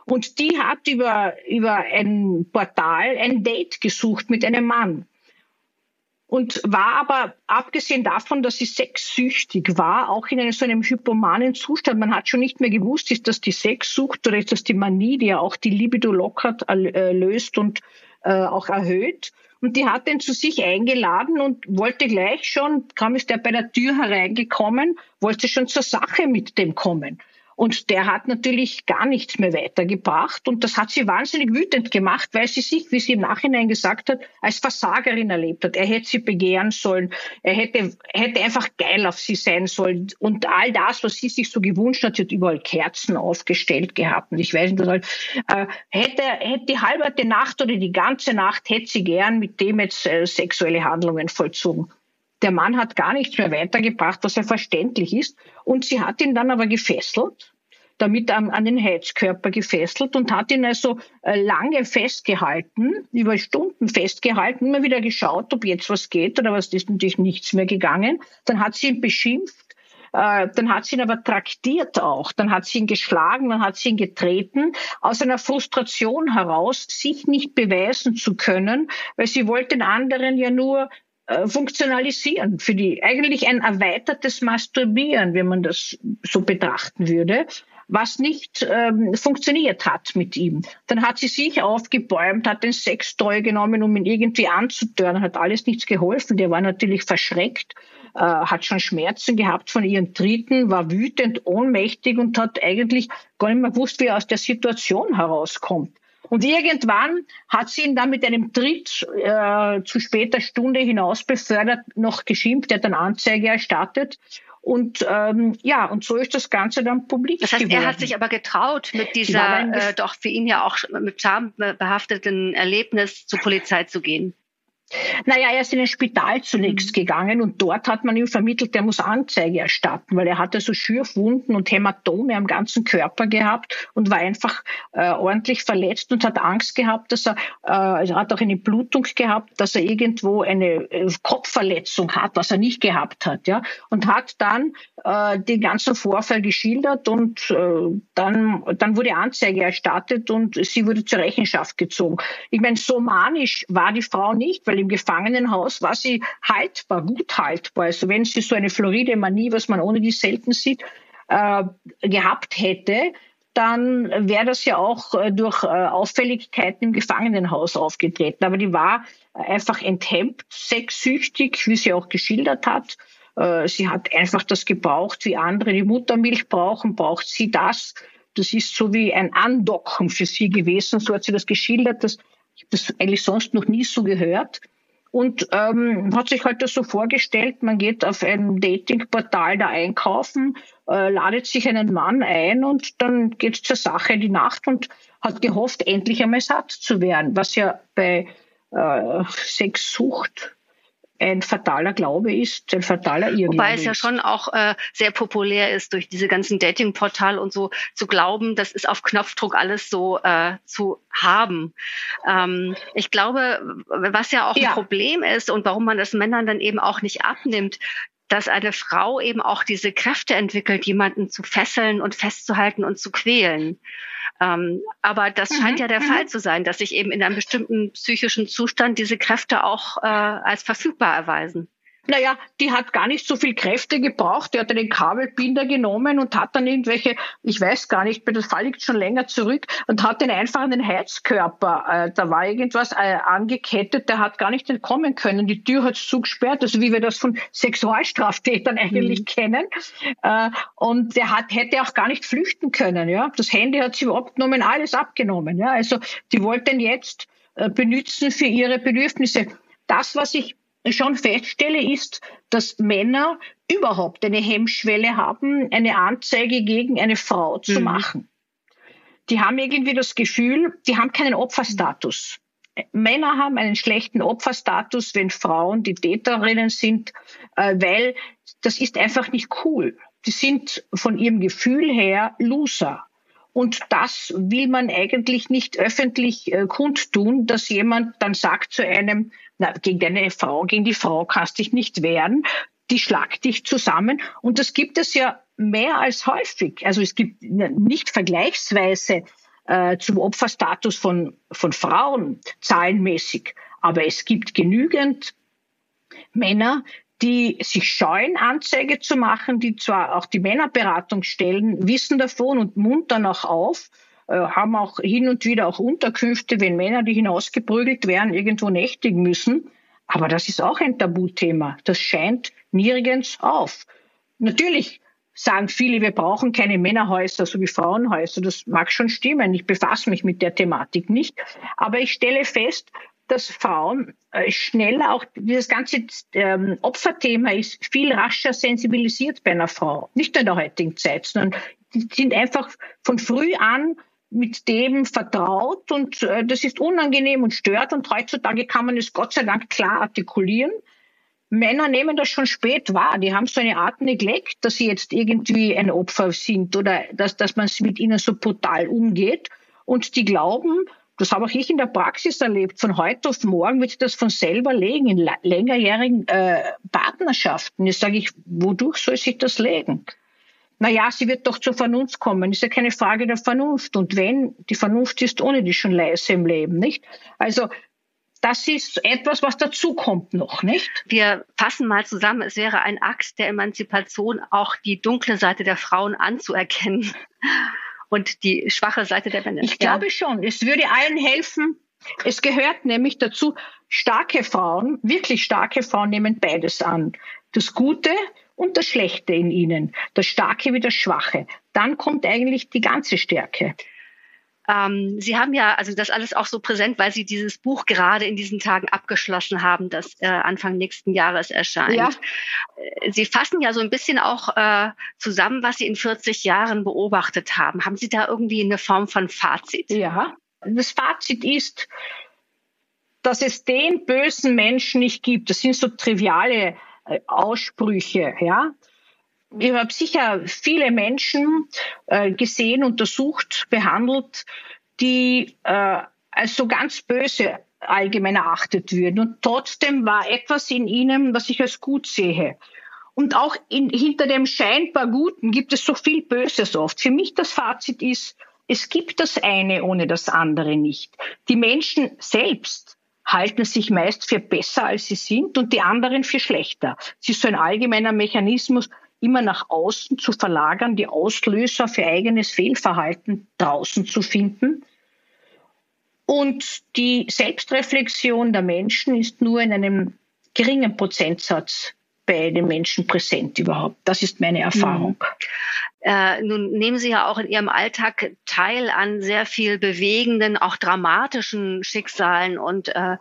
Und die hat über, über ein Portal ein Date gesucht mit einem Mann und war aber, abgesehen davon, dass sie sexsüchtig war, auch in einem so einem hypomanen Zustand. Man hat schon nicht mehr gewusst, ist das die Sexsucht oder ist das die Manie, die ja auch die Libido lockert, äh, löst und äh, auch erhöht. Und die hat ihn zu sich eingeladen und wollte gleich schon, kam ist der bei der Tür hereingekommen, wollte schon zur Sache mit dem kommen. Und der hat natürlich gar nichts mehr weitergebracht. Und das hat sie wahnsinnig wütend gemacht, weil sie sich, wie sie im Nachhinein gesagt hat, als Versagerin erlebt hat. Er hätte sie begehren sollen. Er hätte, hätte einfach geil auf sie sein sollen. Und all das, was sie sich so gewünscht hat, sie hat überall Kerzen aufgestellt gehabt. Und ich weiß nicht, äh, hätte, hätte die halbe Nacht oder die ganze Nacht hätte sie gern mit dem jetzt äh, sexuelle Handlungen vollzogen. Der Mann hat gar nichts mehr weitergebracht, was ja verständlich ist. Und sie hat ihn dann aber gefesselt, damit an, an den Heizkörper gefesselt und hat ihn also äh, lange festgehalten, über Stunden festgehalten, immer wieder geschaut, ob jetzt was geht oder was ist natürlich nichts mehr gegangen. Dann hat sie ihn beschimpft, äh, dann hat sie ihn aber traktiert auch, dann hat sie ihn geschlagen, dann hat sie ihn getreten, aus einer Frustration heraus, sich nicht beweisen zu können, weil sie wollte den anderen ja nur äh, funktionalisieren, für die eigentlich ein erweitertes Masturbieren, wenn man das so betrachten würde, was nicht ähm, funktioniert hat mit ihm. Dann hat sie sich aufgebäumt, hat den Sex treu genommen, um ihn irgendwie anzutören, hat alles nichts geholfen. Der war natürlich verschreckt, äh, hat schon Schmerzen gehabt von ihren Tritten, war wütend, ohnmächtig und hat eigentlich gar nicht mehr gewusst, wie er aus der Situation herauskommt. Und irgendwann hat sie ihn dann mit einem Tritt äh, zu später Stunde hinaus befördert, noch geschimpft, er hat dann Anzeige erstattet. Und ähm, ja, und so ist das Ganze dann publik Das heißt, geworden. er hat sich aber getraut, mit dieser äh, doch für ihn ja auch mit Scham behafteten Erlebnis zur Polizei zu gehen. Naja, er ist in ein Spital zunächst gegangen und dort hat man ihm vermittelt, er muss Anzeige erstatten, weil er hatte so Schürfwunden und Hämatome am ganzen Körper gehabt und war einfach äh, ordentlich verletzt und hat Angst gehabt, dass er, äh, also hat auch eine Blutung gehabt, dass er irgendwo eine äh, Kopfverletzung hat, was er nicht gehabt hat, ja, und hat dann äh, den ganzen Vorfall geschildert und äh, dann, dann wurde Anzeige erstattet und sie wurde zur Rechenschaft gezogen. Ich meine, so manisch war die Frau nicht, weil im Gefangenenhaus war sie haltbar, gut haltbar. Also wenn sie so eine floride Manie, was man ohne die selten sieht, äh, gehabt hätte, dann wäre das ja auch äh, durch äh, Auffälligkeiten im Gefangenenhaus aufgetreten. Aber die war einfach enthemmt, sexsüchtig, wie sie auch geschildert hat. Sie hat einfach das gebraucht, wie andere die Muttermilch brauchen, braucht sie das. Das ist so wie ein Andocken für sie gewesen. So hat sie das geschildert. Das ich habe das eigentlich sonst noch nie so gehört. Und ähm, hat sich halt das so vorgestellt, man geht auf ein Datingportal da einkaufen, äh, ladet sich einen Mann ein und dann geht zur Sache die Nacht und hat gehofft, endlich einmal satt zu werden, was ja bei äh, Sexsucht ein fataler Glaube ist, ein fataler Irrglaube Wobei es ja schon auch äh, sehr populär ist, durch diese ganzen Datingportale und so zu glauben, das ist auf Knopfdruck alles so äh, zu haben. Ähm, ich glaube, was ja auch ja. ein Problem ist und warum man das Männern dann eben auch nicht abnimmt, dass eine Frau eben auch diese Kräfte entwickelt, jemanden zu fesseln und festzuhalten und zu quälen. Ähm, aber das mhm. scheint ja der mhm. Fall zu sein, dass sich eben in einem bestimmten psychischen Zustand diese Kräfte auch äh, als verfügbar erweisen naja, die hat gar nicht so viel Kräfte gebraucht. Die hat einen Kabelbinder genommen und hat dann irgendwelche, ich weiß gar nicht, das Fall liegt schon länger zurück, und hat den einfach an den Heizkörper, äh, da war irgendwas äh, angekettet, der hat gar nicht entkommen können. Die Tür hat zugesperrt, also wie wir das von Sexualstraftätern eigentlich mhm. kennen. Äh, und der hat, hätte auch gar nicht flüchten können. Ja, Das Handy hat sie überhaupt genommen, alles abgenommen. Ja, Also die wollten jetzt äh, benutzen für ihre Bedürfnisse. Das, was ich schon feststelle, ist, dass Männer überhaupt eine Hemmschwelle haben, eine Anzeige gegen eine Frau zu mhm. machen. Die haben irgendwie das Gefühl, die haben keinen Opferstatus. Männer haben einen schlechten Opferstatus, wenn Frauen die Täterinnen sind, äh, weil das ist einfach nicht cool. Die sind von ihrem Gefühl her Loser. Und das will man eigentlich nicht öffentlich äh, kundtun, dass jemand dann sagt zu einem, na, gegen deine Frau, gegen die Frau kannst dich nicht wehren, die schlagt dich zusammen. Und das gibt es ja mehr als häufig. Also es gibt nicht vergleichsweise äh, zum Opferstatus von, von Frauen zahlenmäßig, aber es gibt genügend Männer, die sich scheuen, Anzeige zu machen, die zwar auch die Männerberatungsstellen wissen davon und muntern auch auf, äh, haben auch hin und wieder auch Unterkünfte, wenn Männer, die hinausgeprügelt werden, irgendwo nächtigen müssen. Aber das ist auch ein Tabuthema. Das scheint nirgends auf. Natürlich sagen viele, wir brauchen keine Männerhäuser so wie Frauenhäuser. Das mag schon stimmen. Ich befasse mich mit der Thematik nicht. Aber ich stelle fest, dass Frauen äh, schneller auch dieses ganze ähm, Opferthema ist viel rascher sensibilisiert bei einer Frau. Nicht nur in der heutigen Zeit, sondern die sind einfach von früh an mit dem vertraut und äh, das ist unangenehm und stört und heutzutage kann man es Gott sei Dank klar artikulieren. Männer nehmen das schon spät wahr. Die haben so eine Art Neglect, dass sie jetzt irgendwie ein Opfer sind oder dass, dass man mit ihnen so brutal umgeht. Und die glauben, das habe auch ich in der Praxis erlebt, von heute auf morgen wird sich das von selber legen in längerjährigen äh, Partnerschaften. Jetzt sage ich, wodurch soll sich das legen? naja, sie wird doch zur Vernunft kommen. Ist ja keine Frage der Vernunft. Und wenn, die Vernunft ist ohne die schon leise im Leben, nicht? Also, das ist etwas, was dazukommt noch, nicht? Wir fassen mal zusammen. Es wäre ein Akt der Emanzipation, auch die dunkle Seite der Frauen anzuerkennen und die schwache Seite der Männer. Ich glaube schon. Es würde allen helfen. Es gehört nämlich dazu, starke Frauen, wirklich starke Frauen nehmen beides an. Das Gute und das Schlechte in ihnen, das Starke wie das Schwache. Dann kommt eigentlich die ganze Stärke. Ähm, Sie haben ja also das alles auch so präsent, weil Sie dieses Buch gerade in diesen Tagen abgeschlossen haben, das äh, Anfang nächsten Jahres erscheint. Ja. Äh, Sie fassen ja so ein bisschen auch äh, zusammen, was Sie in 40 Jahren beobachtet haben. Haben Sie da irgendwie eine Form von Fazit? Ja, das Fazit ist, dass es den bösen Menschen nicht gibt. Das sind so triviale Aussprüche, ja. Ich habe sicher viele Menschen äh, gesehen, untersucht, behandelt, die äh, als so ganz böse allgemein erachtet würden. Und trotzdem war etwas in ihnen, was ich als gut sehe. Und auch in, hinter dem scheinbar Guten gibt es so viel Böses oft. Für mich das Fazit ist, es gibt das eine ohne das andere nicht. Die Menschen selbst halten sich meist für besser, als sie sind und die anderen für schlechter. Es ist so ein allgemeiner Mechanismus, immer nach außen zu verlagern, die Auslöser für eigenes Fehlverhalten draußen zu finden. Und die Selbstreflexion der Menschen ist nur in einem geringen Prozentsatz bei den Menschen präsent überhaupt. Das ist meine Erfahrung. Äh, nun nehmen Sie ja auch in Ihrem Alltag teil an sehr viel bewegenden, auch dramatischen Schicksalen und äh,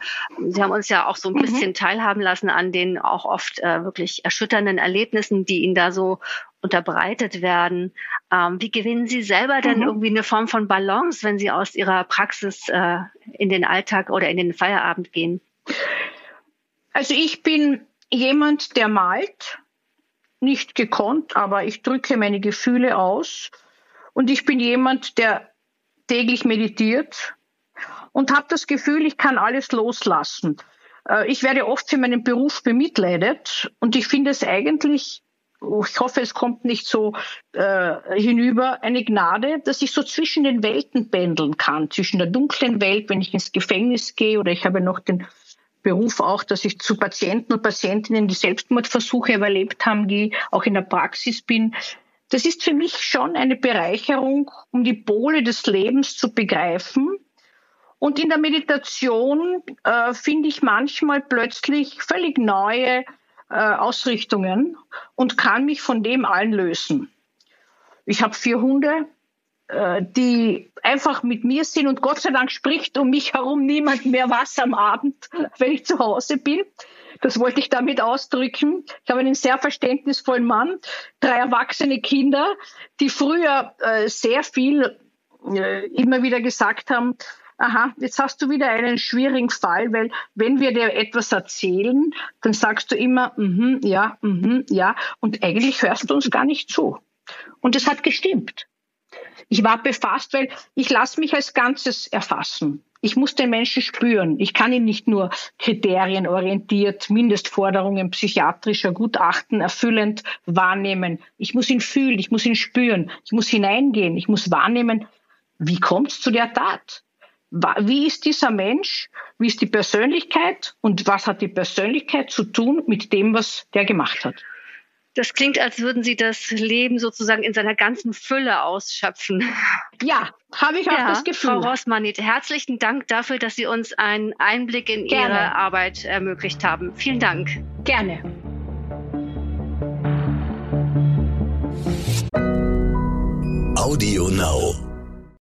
Sie haben uns ja auch so ein mhm. bisschen teilhaben lassen an den auch oft äh, wirklich erschütternden Erlebnissen, die Ihnen da so unterbreitet werden. Ähm, wie gewinnen Sie selber denn mhm. irgendwie eine Form von Balance, wenn Sie aus Ihrer Praxis äh, in den Alltag oder in den Feierabend gehen? Also ich bin jemand, der malt, nicht gekonnt, aber ich drücke meine Gefühle aus. Und ich bin jemand, der täglich meditiert und habe das Gefühl, ich kann alles loslassen. Äh, ich werde oft für meinen Beruf bemitleidet und ich finde es eigentlich, ich hoffe, es kommt nicht so äh, hinüber, eine Gnade, dass ich so zwischen den Welten pendeln kann, zwischen der dunklen Welt, wenn ich ins Gefängnis gehe oder ich habe noch den Beruf auch, dass ich zu Patienten und Patientinnen, die Selbstmordversuche überlebt haben, die auch in der Praxis bin. Das ist für mich schon eine Bereicherung, um die Pole des Lebens zu begreifen. Und in der Meditation äh, finde ich manchmal plötzlich völlig neue äh, Ausrichtungen und kann mich von dem allen lösen. Ich habe vier Hunde, die einfach mit mir sind und Gott sei Dank spricht um mich herum niemand mehr was am Abend, [laughs] wenn ich zu Hause bin. Das wollte ich damit ausdrücken. Ich habe einen sehr verständnisvollen Mann, drei erwachsene Kinder, die früher äh, sehr viel äh, immer wieder gesagt haben, aha, jetzt hast du wieder einen schwierigen Fall, weil wenn wir dir etwas erzählen, dann sagst du immer, mhm, ja, mhm, ja, und eigentlich hörst du uns gar nicht zu. Und es hat gestimmt. Ich war befasst, weil ich lasse mich als Ganzes erfassen. Ich muss den Menschen spüren. Ich kann ihn nicht nur kriterienorientiert, Mindestforderungen psychiatrischer Gutachten erfüllend wahrnehmen. Ich muss ihn fühlen, ich muss ihn spüren, ich muss hineingehen, ich muss wahrnehmen, wie kommt es zu der Tat? Wie ist dieser Mensch? Wie ist die Persönlichkeit? Und was hat die Persönlichkeit zu tun mit dem, was der gemacht hat? Das klingt, als würden Sie das Leben sozusagen in seiner ganzen Fülle ausschöpfen. Ja, habe ich auch ja, das Gefühl. Frau Rossmanit, herzlichen Dank dafür, dass Sie uns einen Einblick in Gerne. Ihre Arbeit ermöglicht haben. Vielen Dank. Gerne. Audio Now.